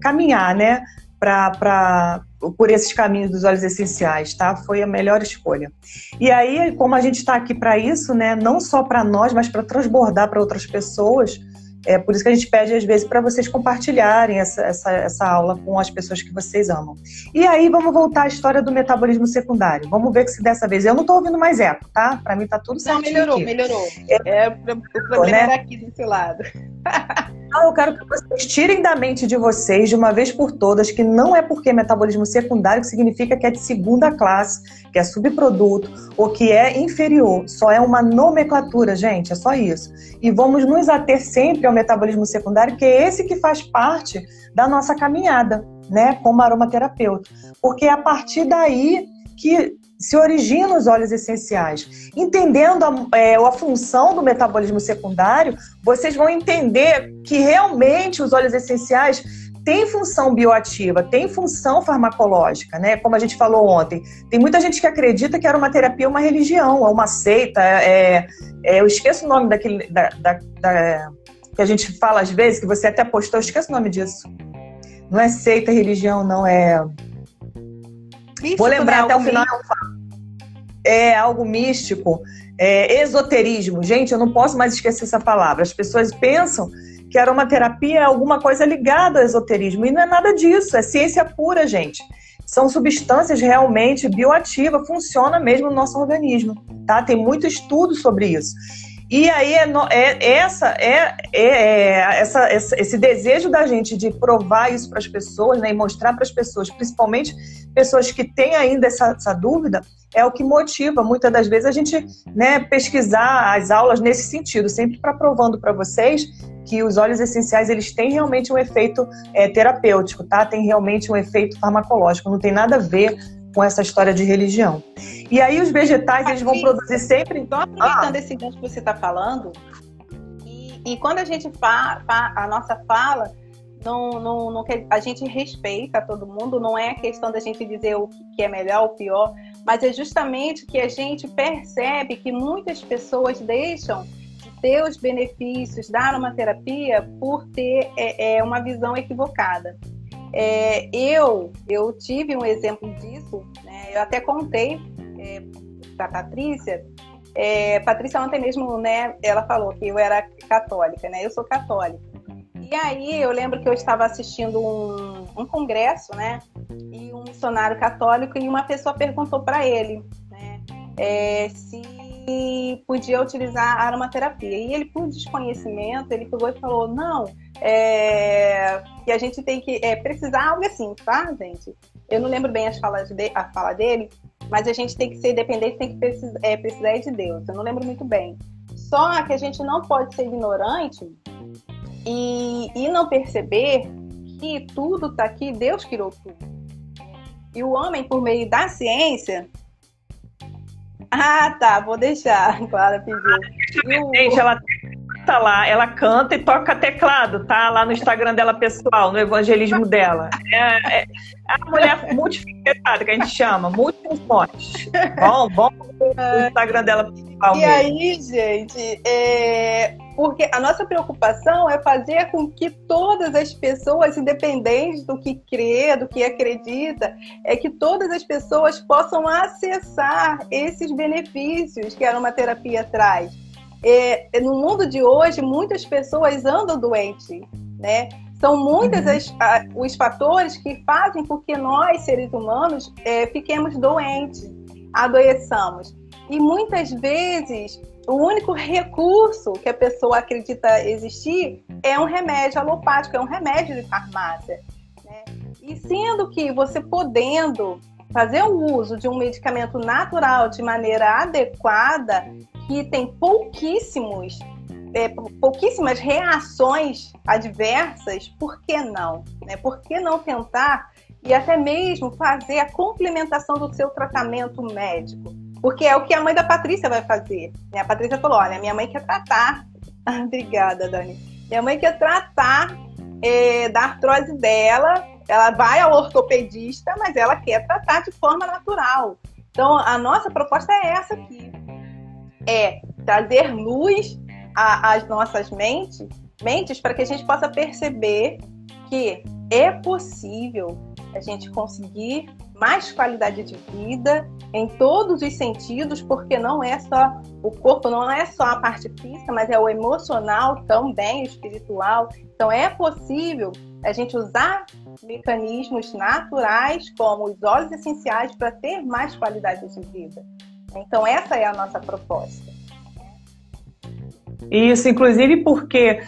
caminhar, né? Pra, pra, por esses caminhos dos óleos essenciais, tá? Foi a melhor escolha. E aí, como a gente está aqui para isso, né? Não só para nós, mas para transbordar para outras pessoas, é por isso que a gente pede, às vezes, para vocês compartilharem essa, essa, essa aula com as pessoas que vocês amam. E aí, vamos voltar à história do metabolismo secundário. Vamos ver se dessa vez. Eu não estou ouvindo mais eco, tá? Para mim tá tudo certo. Não, melhorou, aqui. melhorou. É, é, o problema né? era aqui desse lado. Então, eu quero que vocês tirem da mente de vocês, de uma vez por todas, que não é porque é metabolismo secundário que significa que é de segunda classe, que é subproduto ou que é inferior. Só é uma nomenclatura, gente, é só isso. E vamos nos ater sempre ao metabolismo secundário, que é esse que faz parte da nossa caminhada, né, como aromaterapeuta. Porque é a partir daí que se originam os óleos essenciais. Entendendo a, é, a função do metabolismo secundário, vocês vão entender que realmente os óleos essenciais têm função bioativa, têm função farmacológica, né? Como a gente falou ontem. Tem muita gente que acredita que a aromaterapia é uma religião, é uma seita, é, é eu esqueço o nome daquele da, da, da, que a gente fala às vezes, que você até postou, eu esqueço o nome disso. Não é seita, religião, não é Vou lembrar né? até o final. É algo místico, é, esoterismo. Gente, eu não posso mais esquecer essa palavra. As pessoas pensam que aromaterapia é alguma coisa ligada ao esoterismo. E não é nada disso, é ciência pura, gente. São substâncias realmente bioativas, funciona mesmo no nosso organismo, tá? Tem muito estudo sobre isso. E aí é, é essa, é, é, é essa, esse desejo da gente de provar isso para as pessoas, né, e mostrar para as pessoas, principalmente pessoas que têm ainda essa, essa, dúvida, é o que motiva muitas das vezes a gente né, pesquisar as aulas nesse sentido, sempre para provando para vocês que os óleos essenciais eles têm realmente um efeito é, terapêutico, tá? Tem realmente um efeito farmacológico, não tem nada a ver com essa história de religião. E aí os vegetais eles vão produzir sempre. Então, aproveitando ah. esse gancho que você está falando, e, e, quando a gente fala, a nossa fala, não, não, não, a gente respeita todo mundo, não é a questão da gente dizer o que é melhor ou pior, mas é justamente que a gente percebe que muitas pessoas deixam de ter os benefícios da aromaterapia por ter é, é uma visão equivocada. É, eu, eu tive um exemplo disso, né? eu até contei é, para Patrícia. É, Patrícia ontem mesmo, né? Ela falou que eu era católica, né? Eu sou católica. E aí eu lembro que eu estava assistindo um, um congresso, né? E um missionário católico e uma pessoa perguntou para ele, né? É, se podia utilizar aromaterapia. E ele, por desconhecimento, ele pegou e falou: não, é, que a gente tem que é, precisar algo assim, tá, gente? Eu não lembro bem as falas de, a fala dele, mas a gente tem que ser dependente, tem que precisar, é, precisar de Deus. Eu não lembro muito bem. Só que a gente não pode ser ignorante e, e não perceber que tudo está aqui, Deus criou tudo. E o homem, por meio da ciência, ah, tá, vou deixar. Clara pediu. Gente, ela canta lá, ela canta e toca teclado, tá? Lá no Instagram dela pessoal, no evangelismo dela. É, é, é a mulher multifacetada que a gente chama, multifunções. Bom, bom o Instagram dela E aí, gente, é, porque a nossa preocupação é fazer com que todas as pessoas, independente do que crê, do que acredita, é que todas as pessoas possam acessar esses benefícios que a aromaterapia traz. É, no mundo de hoje, muitas pessoas andam doentes, né? São muitos uhum. os fatores que fazem com que nós, seres humanos, é, fiquemos doentes, adoeçamos. E muitas vezes o único recurso que a pessoa acredita existir é um remédio alopático, é um remédio de farmácia. Né? E sendo que você podendo fazer o uso de um medicamento natural de maneira adequada, que tem pouquíssimos, é, pouquíssimas reações adversas, por que não? Né? Por que não tentar e até mesmo fazer a complementação do seu tratamento médico? Porque é o que a mãe da Patrícia vai fazer. Né? A Patrícia falou: olha, minha mãe quer tratar. Obrigada, Dani. Minha mãe quer tratar é, da artrose dela. Ela vai ao ortopedista, mas ela quer tratar de forma natural. Então, a nossa proposta é essa aqui: é trazer luz às nossas mentes, mentes para que a gente possa perceber que é possível a gente conseguir mais qualidade de vida em todos os sentidos, porque não é só o corpo, não é só a parte física, mas é o emocional também, o espiritual. Então é possível a gente usar mecanismos naturais, como os óleos essenciais, para ter mais qualidade de vida. Então essa é a nossa proposta. Isso, inclusive porque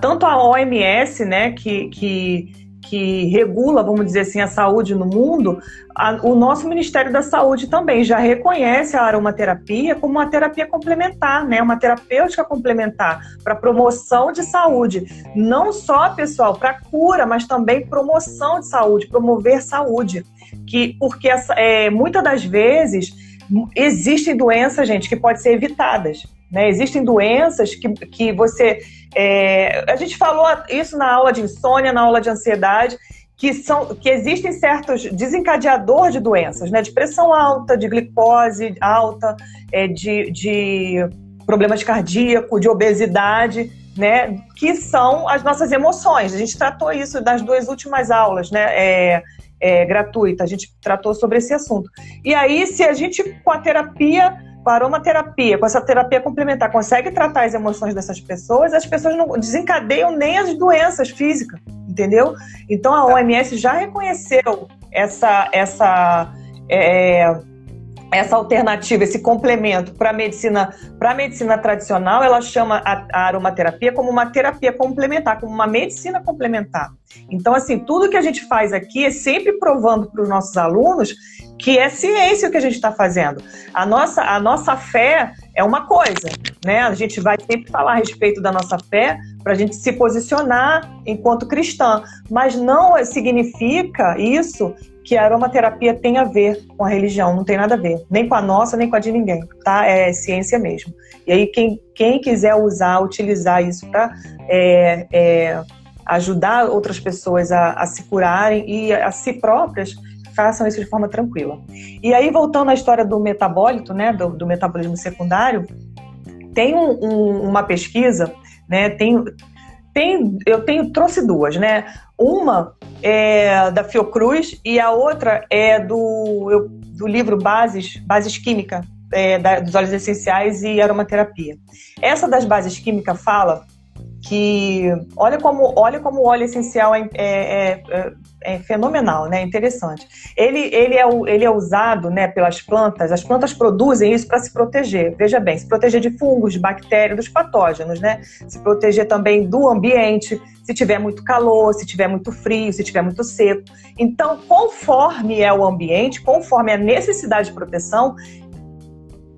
tanto a OMS, né, que, que que regula, vamos dizer assim, a saúde no mundo, a, o nosso Ministério da Saúde também já reconhece a aromaterapia como uma terapia complementar, né? Uma terapêutica complementar para promoção de saúde. Não só, pessoal, para cura, mas também promoção de saúde, promover saúde. Que, porque essa, é, muitas das vezes existem doenças, gente, que podem ser evitadas. Né? Existem doenças que, que você. É, a gente falou isso na aula de insônia, na aula de ansiedade, que, são, que existem certos desencadeadores de doenças, né? De pressão alta, de glicose alta, é, de, de problemas cardíacos, de obesidade, né? Que são as nossas emoções. A gente tratou isso das duas últimas aulas, né? É, é, gratuita. A gente tratou sobre esse assunto. E aí, se a gente, com a terapia com a aromaterapia, com essa terapia complementar, consegue tratar as emoções dessas pessoas, as pessoas não desencadeiam nem as doenças físicas, entendeu? Então a OMS já reconheceu essa, essa, é, essa alternativa, esse complemento para a medicina, para medicina tradicional, ela chama a, a, aromaterapia como uma terapia complementar, como uma medicina complementar. Então, assim, tudo que a gente faz aqui é sempre provando para os nossos alunos que é ciência o que a gente está fazendo. A nossa, a nossa fé é uma coisa, né? A gente vai sempre falar a respeito da nossa fé para a gente se posicionar enquanto cristã, mas não significa isso que a aromaterapia tem a ver com a religião, não tem nada a ver, nem com a nossa, nem com a de ninguém, tá? É ciência mesmo. E aí, quem, quem quiser usar, utilizar isso para é, é, ajudar outras pessoas a, a se curarem e a, a si próprias, façam isso de forma tranquila. E aí, voltando à história do metabólito, né, do, do metabolismo secundário, tem um, um, uma pesquisa, né, tem, tem, eu tenho, trouxe duas, né, uma é da Fiocruz e a outra é do, eu, do livro Bases, Bases Química, é, da, dos óleos essenciais e aromaterapia. Essa das bases químicas fala que olha como olha como o óleo essencial é, é, é, é, fenomenal, né? Interessante. Ele, ele, é, ele é usado né, pelas plantas, as plantas produzem isso para se proteger. Veja bem, se proteger de fungos, de bactérias, dos patógenos, né? Se proteger também do ambiente, se tiver muito calor, se tiver muito frio, se tiver muito seco. Então, conforme é o ambiente, conforme a necessidade de proteção,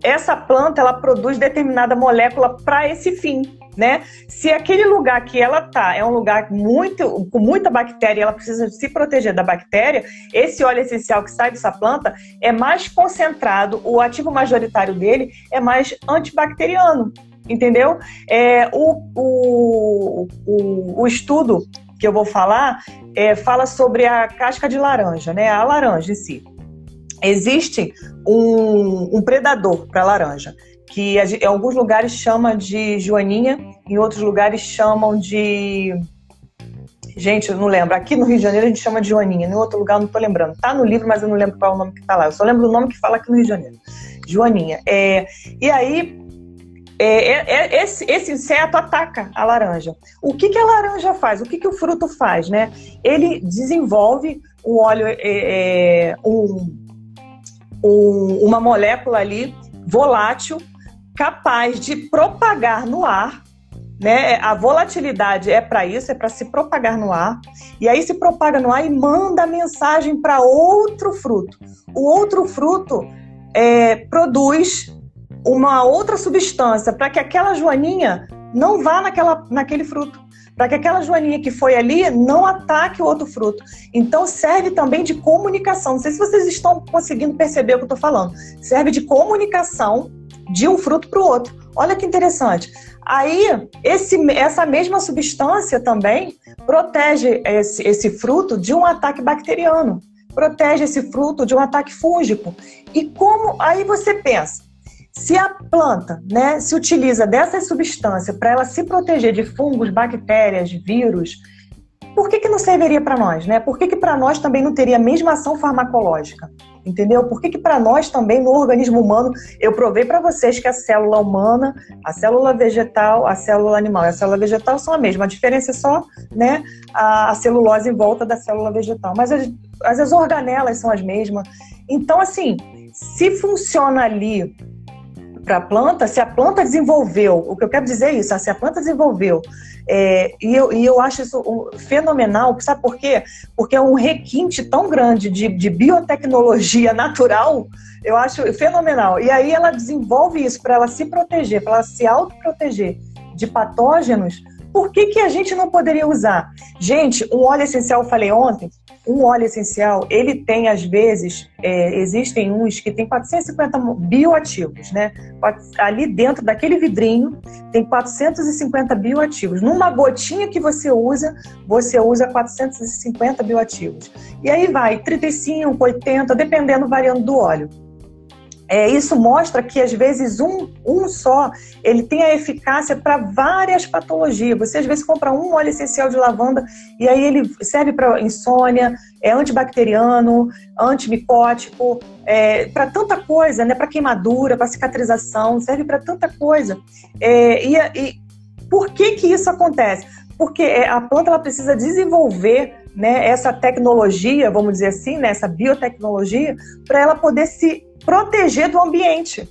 essa planta ela produz determinada molécula para esse fim né? Se aquele lugar que ela tá é um lugar muito com muita bactéria, ela precisa se proteger da bactéria, esse óleo essencial que sai dessa planta é mais concentrado, o ativo majoritário dele é mais antibacteriano, entendeu? É, o, o, o, o estudo que eu vou falar é, fala sobre a casca de laranja, né? A laranja em si. Existe um, um predador para laranja que em alguns lugares chama de joaninha, em outros lugares chamam de. Gente, eu não lembro. Aqui no Rio de Janeiro a gente chama de joaninha, em outro lugar eu não estou lembrando. Tá no livro, mas eu não lembro qual é o nome que está lá. Eu só lembro o nome que fala aqui no Rio de Janeiro. Joaninha. É, e aí, é, é, é, esse, esse, inseto ataca a laranja. O que, que a laranja faz? O que, que o fruto faz? Né? Ele desenvolve um óleo, é, é, um, um, uma molécula ali volátil capaz de propagar no ar. Né? A volatilidade é para isso, é para se propagar no ar. E aí se propaga no ar e manda mensagem para outro fruto. O outro fruto é, produz uma outra substância para que aquela joaninha não vá naquela, naquele fruto. Para que aquela joaninha que foi ali não ataque o outro fruto. Então serve também de comunicação. Não sei se vocês estão conseguindo perceber o que eu estou falando. Serve de comunicação de um fruto para o outro. Olha que interessante. Aí, esse, essa mesma substância também protege esse, esse fruto de um ataque bacteriano, protege esse fruto de um ataque fúngico. E como aí você pensa, se a planta né, se utiliza dessa substância para ela se proteger de fungos, bactérias, vírus, por que, que não serviria para nós? Né? Por que, que para nós também não teria a mesma ação farmacológica? Entendeu? Por que, que para nós também, no organismo humano, eu provei para vocês que a célula humana, a célula vegetal, a célula animal e a célula vegetal são a mesma. A diferença é só né, a, celulose em volta da célula vegetal. Mas as, as organelas são as mesmas. Então, assim, se funciona ali para a planta, se a planta desenvolveu, o que eu quero dizer é isso, se a planta desenvolveu, é, e, eu, e eu acho isso fenomenal, sabe por quê? Porque é um requinte tão grande de, de biotecnologia natural, eu acho fenomenal. E aí ela desenvolve isso para ela se proteger, para ela se autoproteger de patógenos, por que, que a gente não poderia usar? Gente, um óleo essencial, eu falei ontem, um óleo essencial, ele tem, às vezes, é, existem uns que tem 450 bioativos, né? Ali dentro daquele vidrinho tem 450 bioativos. Numa gotinha que você usa, você usa 450 bioativos. E aí vai 35, 80, dependendo, variando do óleo. É, isso mostra que às vezes um, um só ele tem a eficácia para várias patologias. Você às vezes compra um óleo essencial de lavanda e aí ele serve para insônia, é antibacteriano, antimicótico, é, para tanta coisa, né? Para queimadura, para cicatrização, serve para tanta coisa. É, e, e por que que isso acontece? Porque é, a planta ela precisa desenvolver né, essa tecnologia, vamos dizer assim, né, essa biotecnologia, para ela poder se proteger do ambiente.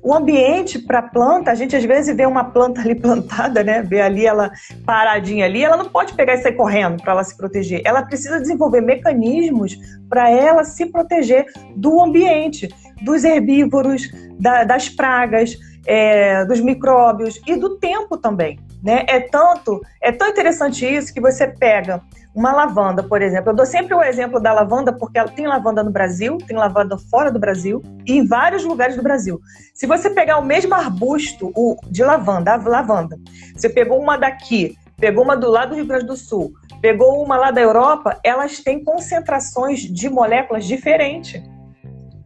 O ambiente para a planta, a gente às vezes vê uma planta ali plantada, né? Vê ali ela paradinha ali, ela não pode pegar e sair correndo para ela se proteger. Ela precisa desenvolver mecanismos para ela se proteger do ambiente, dos herbívoros, da, das pragas, é, dos micróbios e do tempo também. Né? É tanto, é tão interessante isso que você pega uma lavanda, por exemplo. Eu dou sempre o exemplo da lavanda porque ela tem lavanda no Brasil, tem lavanda fora do Brasil e em vários lugares do Brasil. Se você pegar o mesmo arbusto o, de lavanda, a lavanda, você pegou uma daqui, pegou uma do lado do Rio Grande do Sul, pegou uma lá da Europa, elas têm concentrações de moléculas diferentes.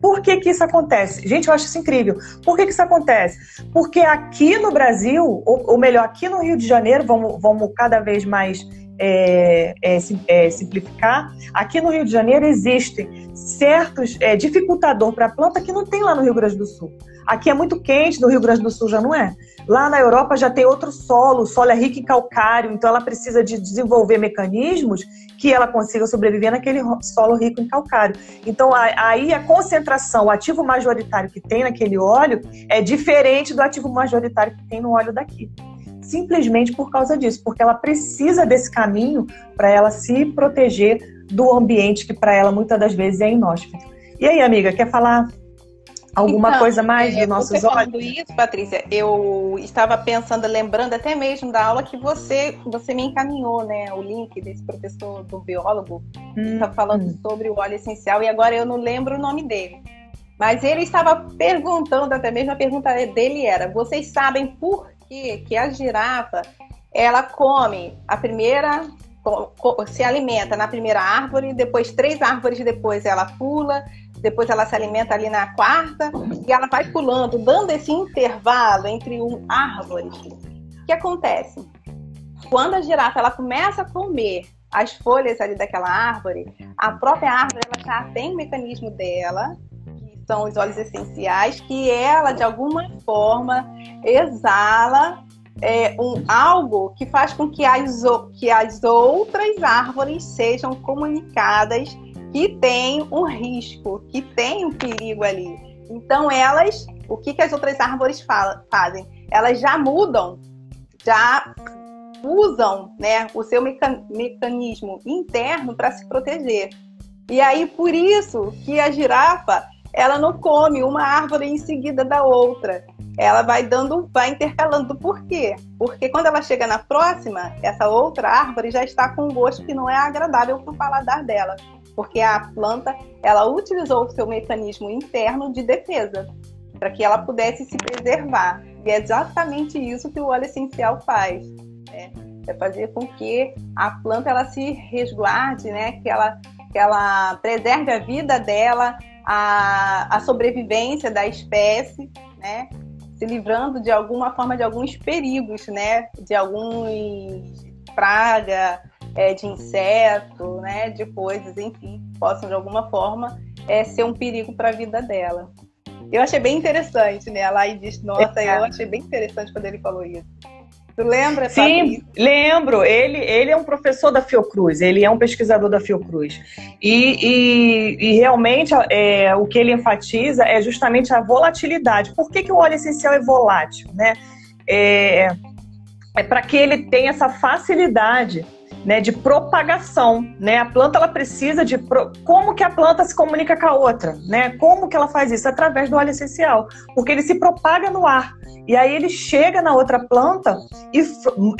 Por que, que isso acontece? Gente, eu acho isso incrível. Por que, que isso acontece? Porque aqui no Brasil, ou, ou melhor, aqui no Rio de Janeiro, vamos, vamos cada vez mais é, é, é, simplificar, aqui no Rio de Janeiro existem certos é, dificultador para a planta que não tem lá no Rio Grande do Sul. Aqui é muito quente, no Rio Grande do Sul já não é. Lá na Europa já tem outro solo, o solo é rico em calcário, então ela precisa de desenvolver mecanismos que ela consiga sobreviver naquele solo rico em calcário. Então aí a concentração, o ativo majoritário que tem naquele óleo é diferente do ativo majoritário que tem no óleo daqui simplesmente por causa disso, porque ela precisa desse caminho para ela se proteger do ambiente que para ela muitas das vezes é inóspito. E aí, amiga, quer falar alguma então, coisa mais é, dos nossos você olhos? isso, Patrícia, eu estava pensando, lembrando até mesmo da aula que você você me encaminhou, né, o link desse professor do biólogo, hum, que estava falando hum. sobre o óleo essencial e agora eu não lembro o nome dele. Mas ele estava perguntando, até mesmo a pergunta dele era: vocês sabem por que, que a girafa ela come a primeira se alimenta na primeira árvore, depois três árvores depois ela pula, depois ela se alimenta ali na quarta e ela vai pulando, dando esse intervalo entre um árvores. O que acontece? Quando a girafa ela começa a comer as folhas ali daquela árvore, a própria árvore ela já tem o mecanismo dela são os óleos essenciais, que ela, de alguma forma, exala é, um, algo que faz com que as, que as outras árvores sejam comunicadas que tem um risco, que tem um perigo ali. Então, elas, o que, que as outras árvores fala, fazem? Elas já mudam, já usam né, o seu mecanismo interno para se proteger. E aí, por isso que a girafa ela não come uma árvore em seguida da outra. Ela vai dando, vai intercalando. Por quê? Porque quando ela chega na próxima, essa outra árvore já está com um gosto que não é agradável para o paladar dela. Porque a planta, ela utilizou o seu mecanismo interno de defesa para que ela pudesse se preservar. E é exatamente isso que o óleo essencial faz. Né? É fazer com que a planta ela se resguarde, né? que, ela, que ela preserve a vida dela, a, a sobrevivência da espécie, né? Se livrando de alguma forma de alguns perigos, né? De alguns praga, é, de inseto, né? De coisas, enfim, possam de alguma forma é, ser um perigo para a vida dela. Eu achei bem interessante, né? A Lai disse, nossa, é. eu achei bem interessante quando ele falou isso. Tu lembra? Sim, lembro. Ele, ele é um professor da Fiocruz, ele é um pesquisador da Fiocruz. E, e, e realmente é, o que ele enfatiza é justamente a volatilidade. Por que, que o óleo essencial é volátil? Né? É, é para que ele tenha essa facilidade né, de propagação, né? A planta ela precisa de pro... como que a planta se comunica com a outra, né? Como que ela faz isso através do óleo essencial, porque ele se propaga no ar e aí ele chega na outra planta e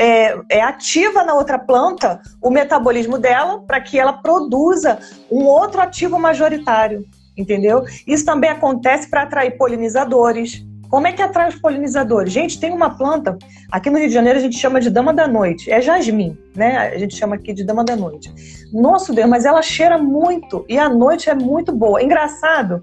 é, é ativa na outra planta o metabolismo dela para que ela produza um outro ativo majoritário, entendeu? Isso também acontece para atrair polinizadores, como é que atrai os polinizadores? Gente, tem uma planta, aqui no Rio de Janeiro a gente chama de dama da noite, é jasmim, né? A gente chama aqui de dama da noite. Nosso Deus, mas ela cheira muito e a noite é muito boa. Engraçado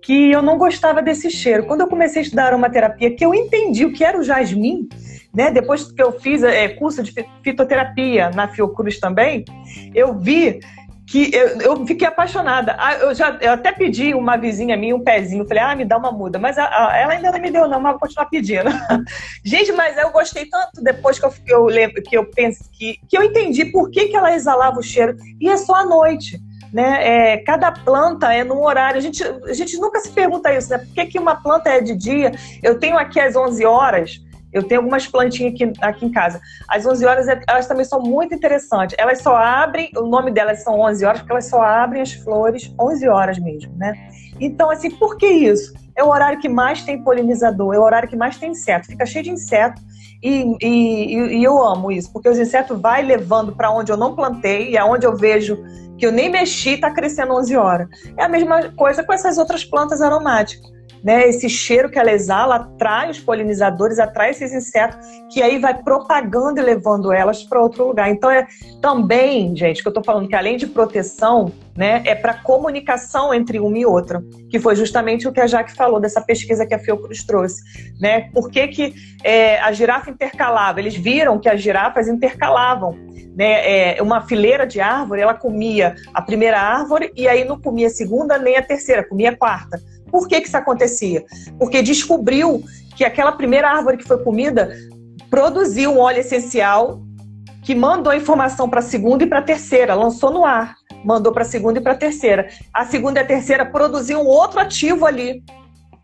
que eu não gostava desse cheiro. Quando eu comecei a estudar aromaterapia, que eu entendi o que era o jasmim, né? Depois que eu fiz é, curso de fitoterapia na Fiocruz também, eu vi que eu, eu, fiquei apaixonada. Ah, eu já eu até pedi uma vizinha minha um pezinho, falei, ah, me dá uma muda, mas a, a, ela ainda não me deu não, mas vou continuar pedindo. Gente, mas eu gostei tanto depois que eu, que eu lembro, que eu penso que, que eu entendi por que, que ela exalava o cheiro e é só à noite. né? É, cada planta é num horário. A gente, a gente nunca se pergunta isso, né? Por que, que uma planta é de dia? Eu tenho aqui às 11 horas. Eu tenho algumas plantinhas aqui, aqui em casa. Às 11 horas, é, elas também são muito interessantes. Elas só abrem, o nome delas são 11 horas, porque elas só abrem as flores 11 horas mesmo, né? Então, assim, por que isso? É o horário que mais tem polinizador, é o horário que mais tem inseto. Fica cheio de inseto e, e, e eu amo isso, porque os insetos vai levando para onde eu não plantei e aonde eu vejo que eu nem mexi, está crescendo 11 horas. É a mesma coisa com essas outras plantas aromáticas né? Esse cheiro que ela exala atrai os polinizadores, atrai esses insetos, que aí vai propagando e levando elas para outro lugar. Então é também, gente, que eu estou falando que além de proteção, né, é para comunicação entre uma e outra, que foi justamente o que a Jaque falou dessa pesquisa que a Fiocruz trouxe, né? Por que, que é, a girafa intercalava? Eles viram que as girafas intercalavam. Né, é, uma fileira de árvore, ela comia a primeira árvore e aí não comia a segunda nem a terceira, comia a quarta. Por que, que isso acontecia? Porque descobriu que aquela primeira árvore que foi comida produziu um óleo essencial que mandou a informação para a segunda e para a terceira, lançou no ar, mandou para a segunda e para a terceira. A segunda e a terceira produziam outro ativo ali,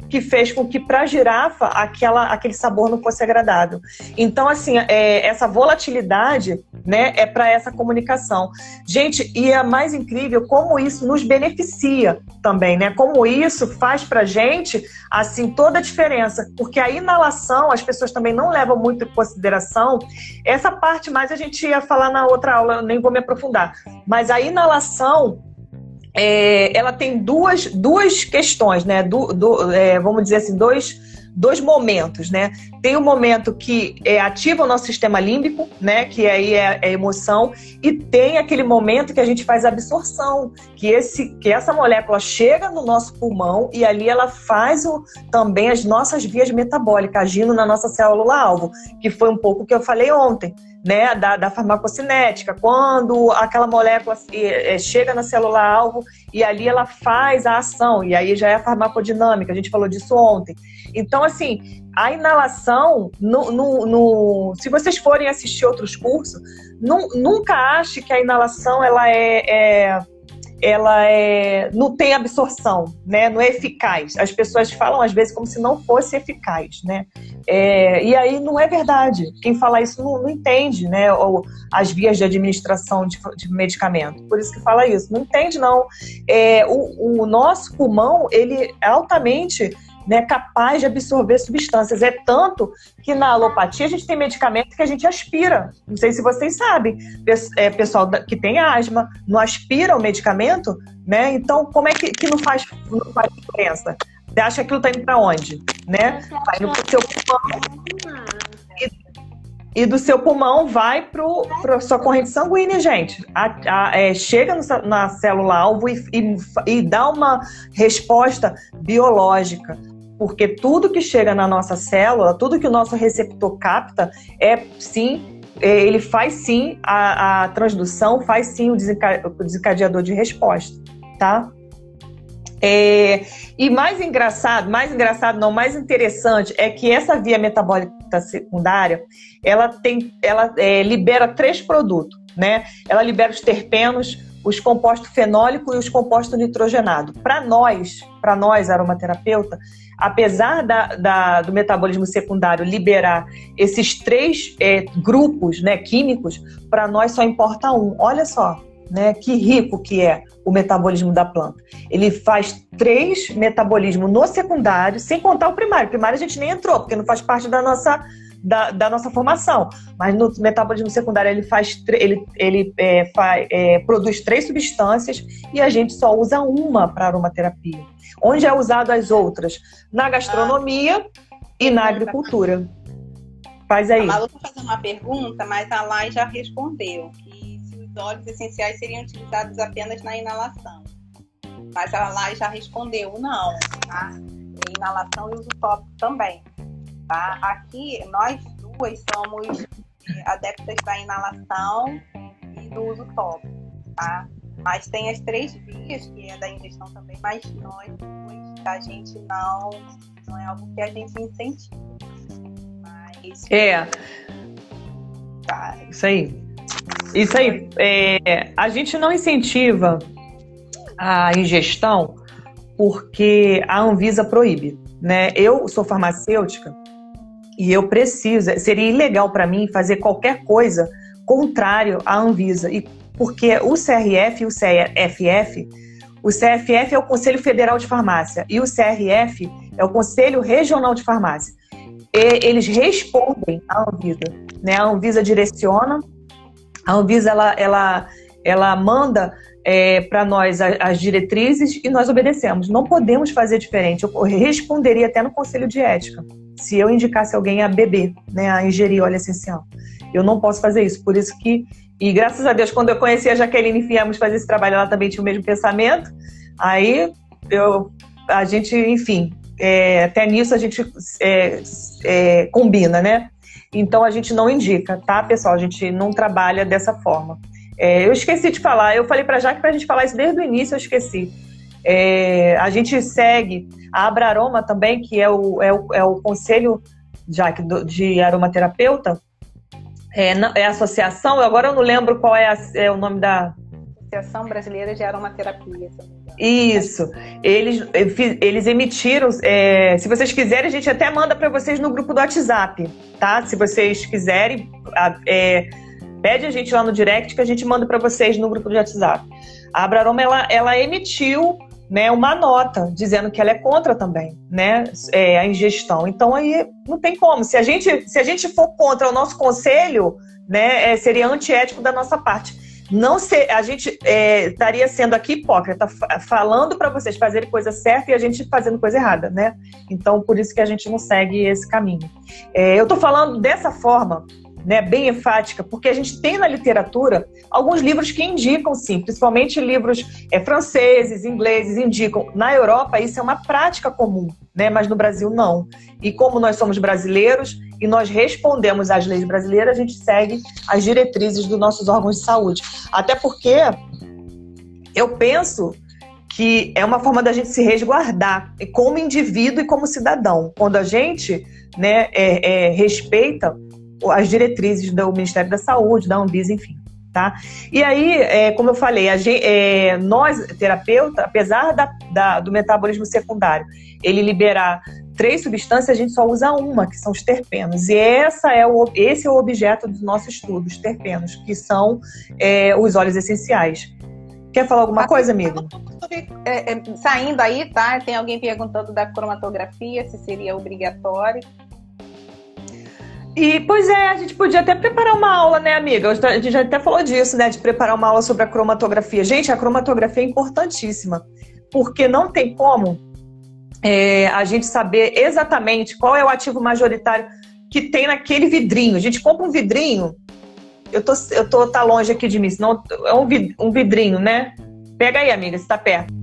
que fez com que para a girafa aquela, aquele sabor não fosse agradável. Então, assim, é, essa volatilidade né, é para essa comunicação. Gente, e é mais incrível como isso nos beneficia também, né? Como isso faz para gente, assim, toda a diferença. Porque a inalação, as pessoas também não levam muito em consideração. Essa parte mais a gente ia falar na outra aula, nem vou me aprofundar. Mas a inalação é, ela tem duas, duas questões, né? Du, du, é, vamos dizer assim, dois, dois momentos, né? Tem o um momento que é, ativa o nosso sistema límbico, né? Que aí é, é emoção, e tem aquele momento que a gente faz absorção, que, esse, que essa molécula chega no nosso pulmão e ali ela faz o, também as nossas vias metabólicas, agindo na nossa célula-alvo, que foi um pouco o que eu falei ontem né, da, da farmacocinética, quando aquela molécula é, chega na célula-alvo e ali ela faz a ação, e aí já é a farmacodinâmica, a gente falou disso ontem. Então, assim, a inalação, no, no, no se vocês forem assistir outros cursos, nunca ache que a inalação ela é, é ela é, não tem absorção, né? não é eficaz. As pessoas falam às vezes como se não fosse eficaz. Né? É, e aí não é verdade. Quem fala isso não, não entende né? Ou as vias de administração de, de, medicamento. Por isso que fala isso. Não entende, não. É, o, o nosso pulmão ele é altamente né, capaz de absorver substâncias. É tanto que na alopatia a gente tem medicamento que a gente aspira. Não sei se vocês sabem. É, pessoal que tem asma não aspira o medicamento, né? Então, como é que, que não, faz, não faz diferença? Você acha que aquilo está indo para onde? Né? Vai no seu pulmão. E, e do seu pulmão vai para a sua corrente sanguínea, gente. A, a, é, chega no, na célula-alvo e, e, e dá uma resposta biológica porque tudo que chega na nossa célula, tudo que o nosso receptor capta, é sim, é, ele faz sim a, a transdução, faz sim o desencadeador de resposta, tá? É, e mais engraçado, mais engraçado não, mais interessante é que essa via metabólica secundária, ela tem, ela é, libera três produtos, né? Ela libera os terpenos, os compostos fenólicos e os compostos nitrogenados. Para nós, para nós aromaterapeuta, apesar da, da, do metabolismo secundário liberar esses três é, grupos né, químicos, para nós só importa um. Olha só, né, que rico que é o metabolismo da planta. Ele faz três metabolismos no secundário, sem contar o primário. O primário a gente nem entrou, porque não faz parte da nossa da, da, nossa formação. Mas no metabolismo secundário ele faz ele, ele é, faz, é, produz três substâncias e a gente só usa uma para aromaterapia. Onde é usado as outras? Na gastronomia e na agricultura. Faz aí. A Malu está fazendo uma pergunta, mas a Lai já respondeu que se os óleos essenciais seriam utilizados apenas na inalação. Mas a Lai já respondeu, não, tá? Inalação e uso tópico também. Tá? Aqui, nós duas somos adeptas da inalação e do uso tópico, tá? Mas tem as três vias, que é da ingestão também, mas nós duas, a gente não, não é algo que a gente incentiva. Mas... É. Tá. Isso aí. Isso aí. É, a gente não incentiva a ingestão porque a Anvisa proíbe. Né? Eu sou farmacêutica e eu preciso, seria ilegal para mim fazer qualquer coisa contrário à Anvisa. E porque o CRF e o CFF, o CFF é o Conselho Federal de Farmácia e o CRF é o Conselho Regional de Farmácia. E eles respondem à Anvisa, né? A Anvisa direciona, a Anvisa ela, ela, ela manda é, para nós as diretrizes e nós obedecemos. Não podemos fazer diferente. Eu responderia até no Conselho de Ética se eu indicasse alguém a beber, né, a ingerir óleo essencial. Eu não posso fazer isso. Por isso que, e graças a Deus, quando eu conheci a Jaqueline e viemos fazer esse trabalho, ela também tinha o mesmo pensamento. Aí eu, a gente, enfim, é, até nisso a gente é, é, combina, né? Então a gente não indica, tá, pessoal? A gente não trabalha dessa forma. É, eu esqueci de falar, eu falei para Jaque para a gente falar isso desde o início, eu esqueci. É, a gente segue a Abraroma também, que é o, é o, é o conselho Jaque, de aromaterapeuta, é, é a associação, agora eu não lembro qual é, a, é o nome da. Associação Brasileira de Aromaterapia. Isso. Eles, eles emitiram. É, se vocês quiserem, a gente até manda para vocês no grupo do WhatsApp, tá? Se vocês quiserem, é, pede a gente lá no direct que a gente manda para vocês no grupo do WhatsApp. A Abraroma ela, ela emitiu né, uma nota dizendo que ela é contra também, né, é, a ingestão. Então aí não tem como. Se a gente, se a gente for contra o nosso conselho, né, é, seria antiético da nossa parte. Não ser, a gente é, estaria sendo aqui hipócrita, falando para vocês fazerem coisa certa e a gente fazendo coisa errada, né? Então por isso que a gente não segue esse caminho. É, eu estou falando dessa forma né, bem enfática, porque a gente tem na literatura alguns livros que indicam, sim, principalmente livros é, franceses, ingleses, indicam. Na Europa, isso é uma prática comum, né, mas no Brasil, não. E como nós somos brasileiros e nós respondemos às leis brasileiras, a gente segue as diretrizes dos nossos órgãos de saúde. Até porque eu penso que é uma forma da gente se resguardar como indivíduo e como cidadão. Quando a gente né, é, é, respeita as diretrizes do Ministério da Saúde, da Anvisa, enfim. Tá? E aí, é, como eu falei, a gente, é, nós, terapeuta, apesar da, da, do metabolismo secundário, ele liberar três substâncias, a gente só usa uma, que são os terpenos. E essa é o, esse é o objeto do nosso estudo, os terpenos, que são é, os óleos essenciais. Quer falar alguma coisa, amigo? É, é, saindo aí, tá? Tem alguém perguntando da cromatografia, se seria obrigatório. E, pois é, a gente podia até preparar uma aula, né, amiga? A gente já até falou disso, né, de preparar uma aula sobre a cromatografia. Gente, a cromatografia é importantíssima, porque não tem como é, a gente saber exatamente qual é o ativo majoritário que tem naquele vidrinho. A gente compra um vidrinho, eu tô, eu tô tá longe aqui de mim, senão é um, vidrinho, né? Pega aí, amiga, se tá perto.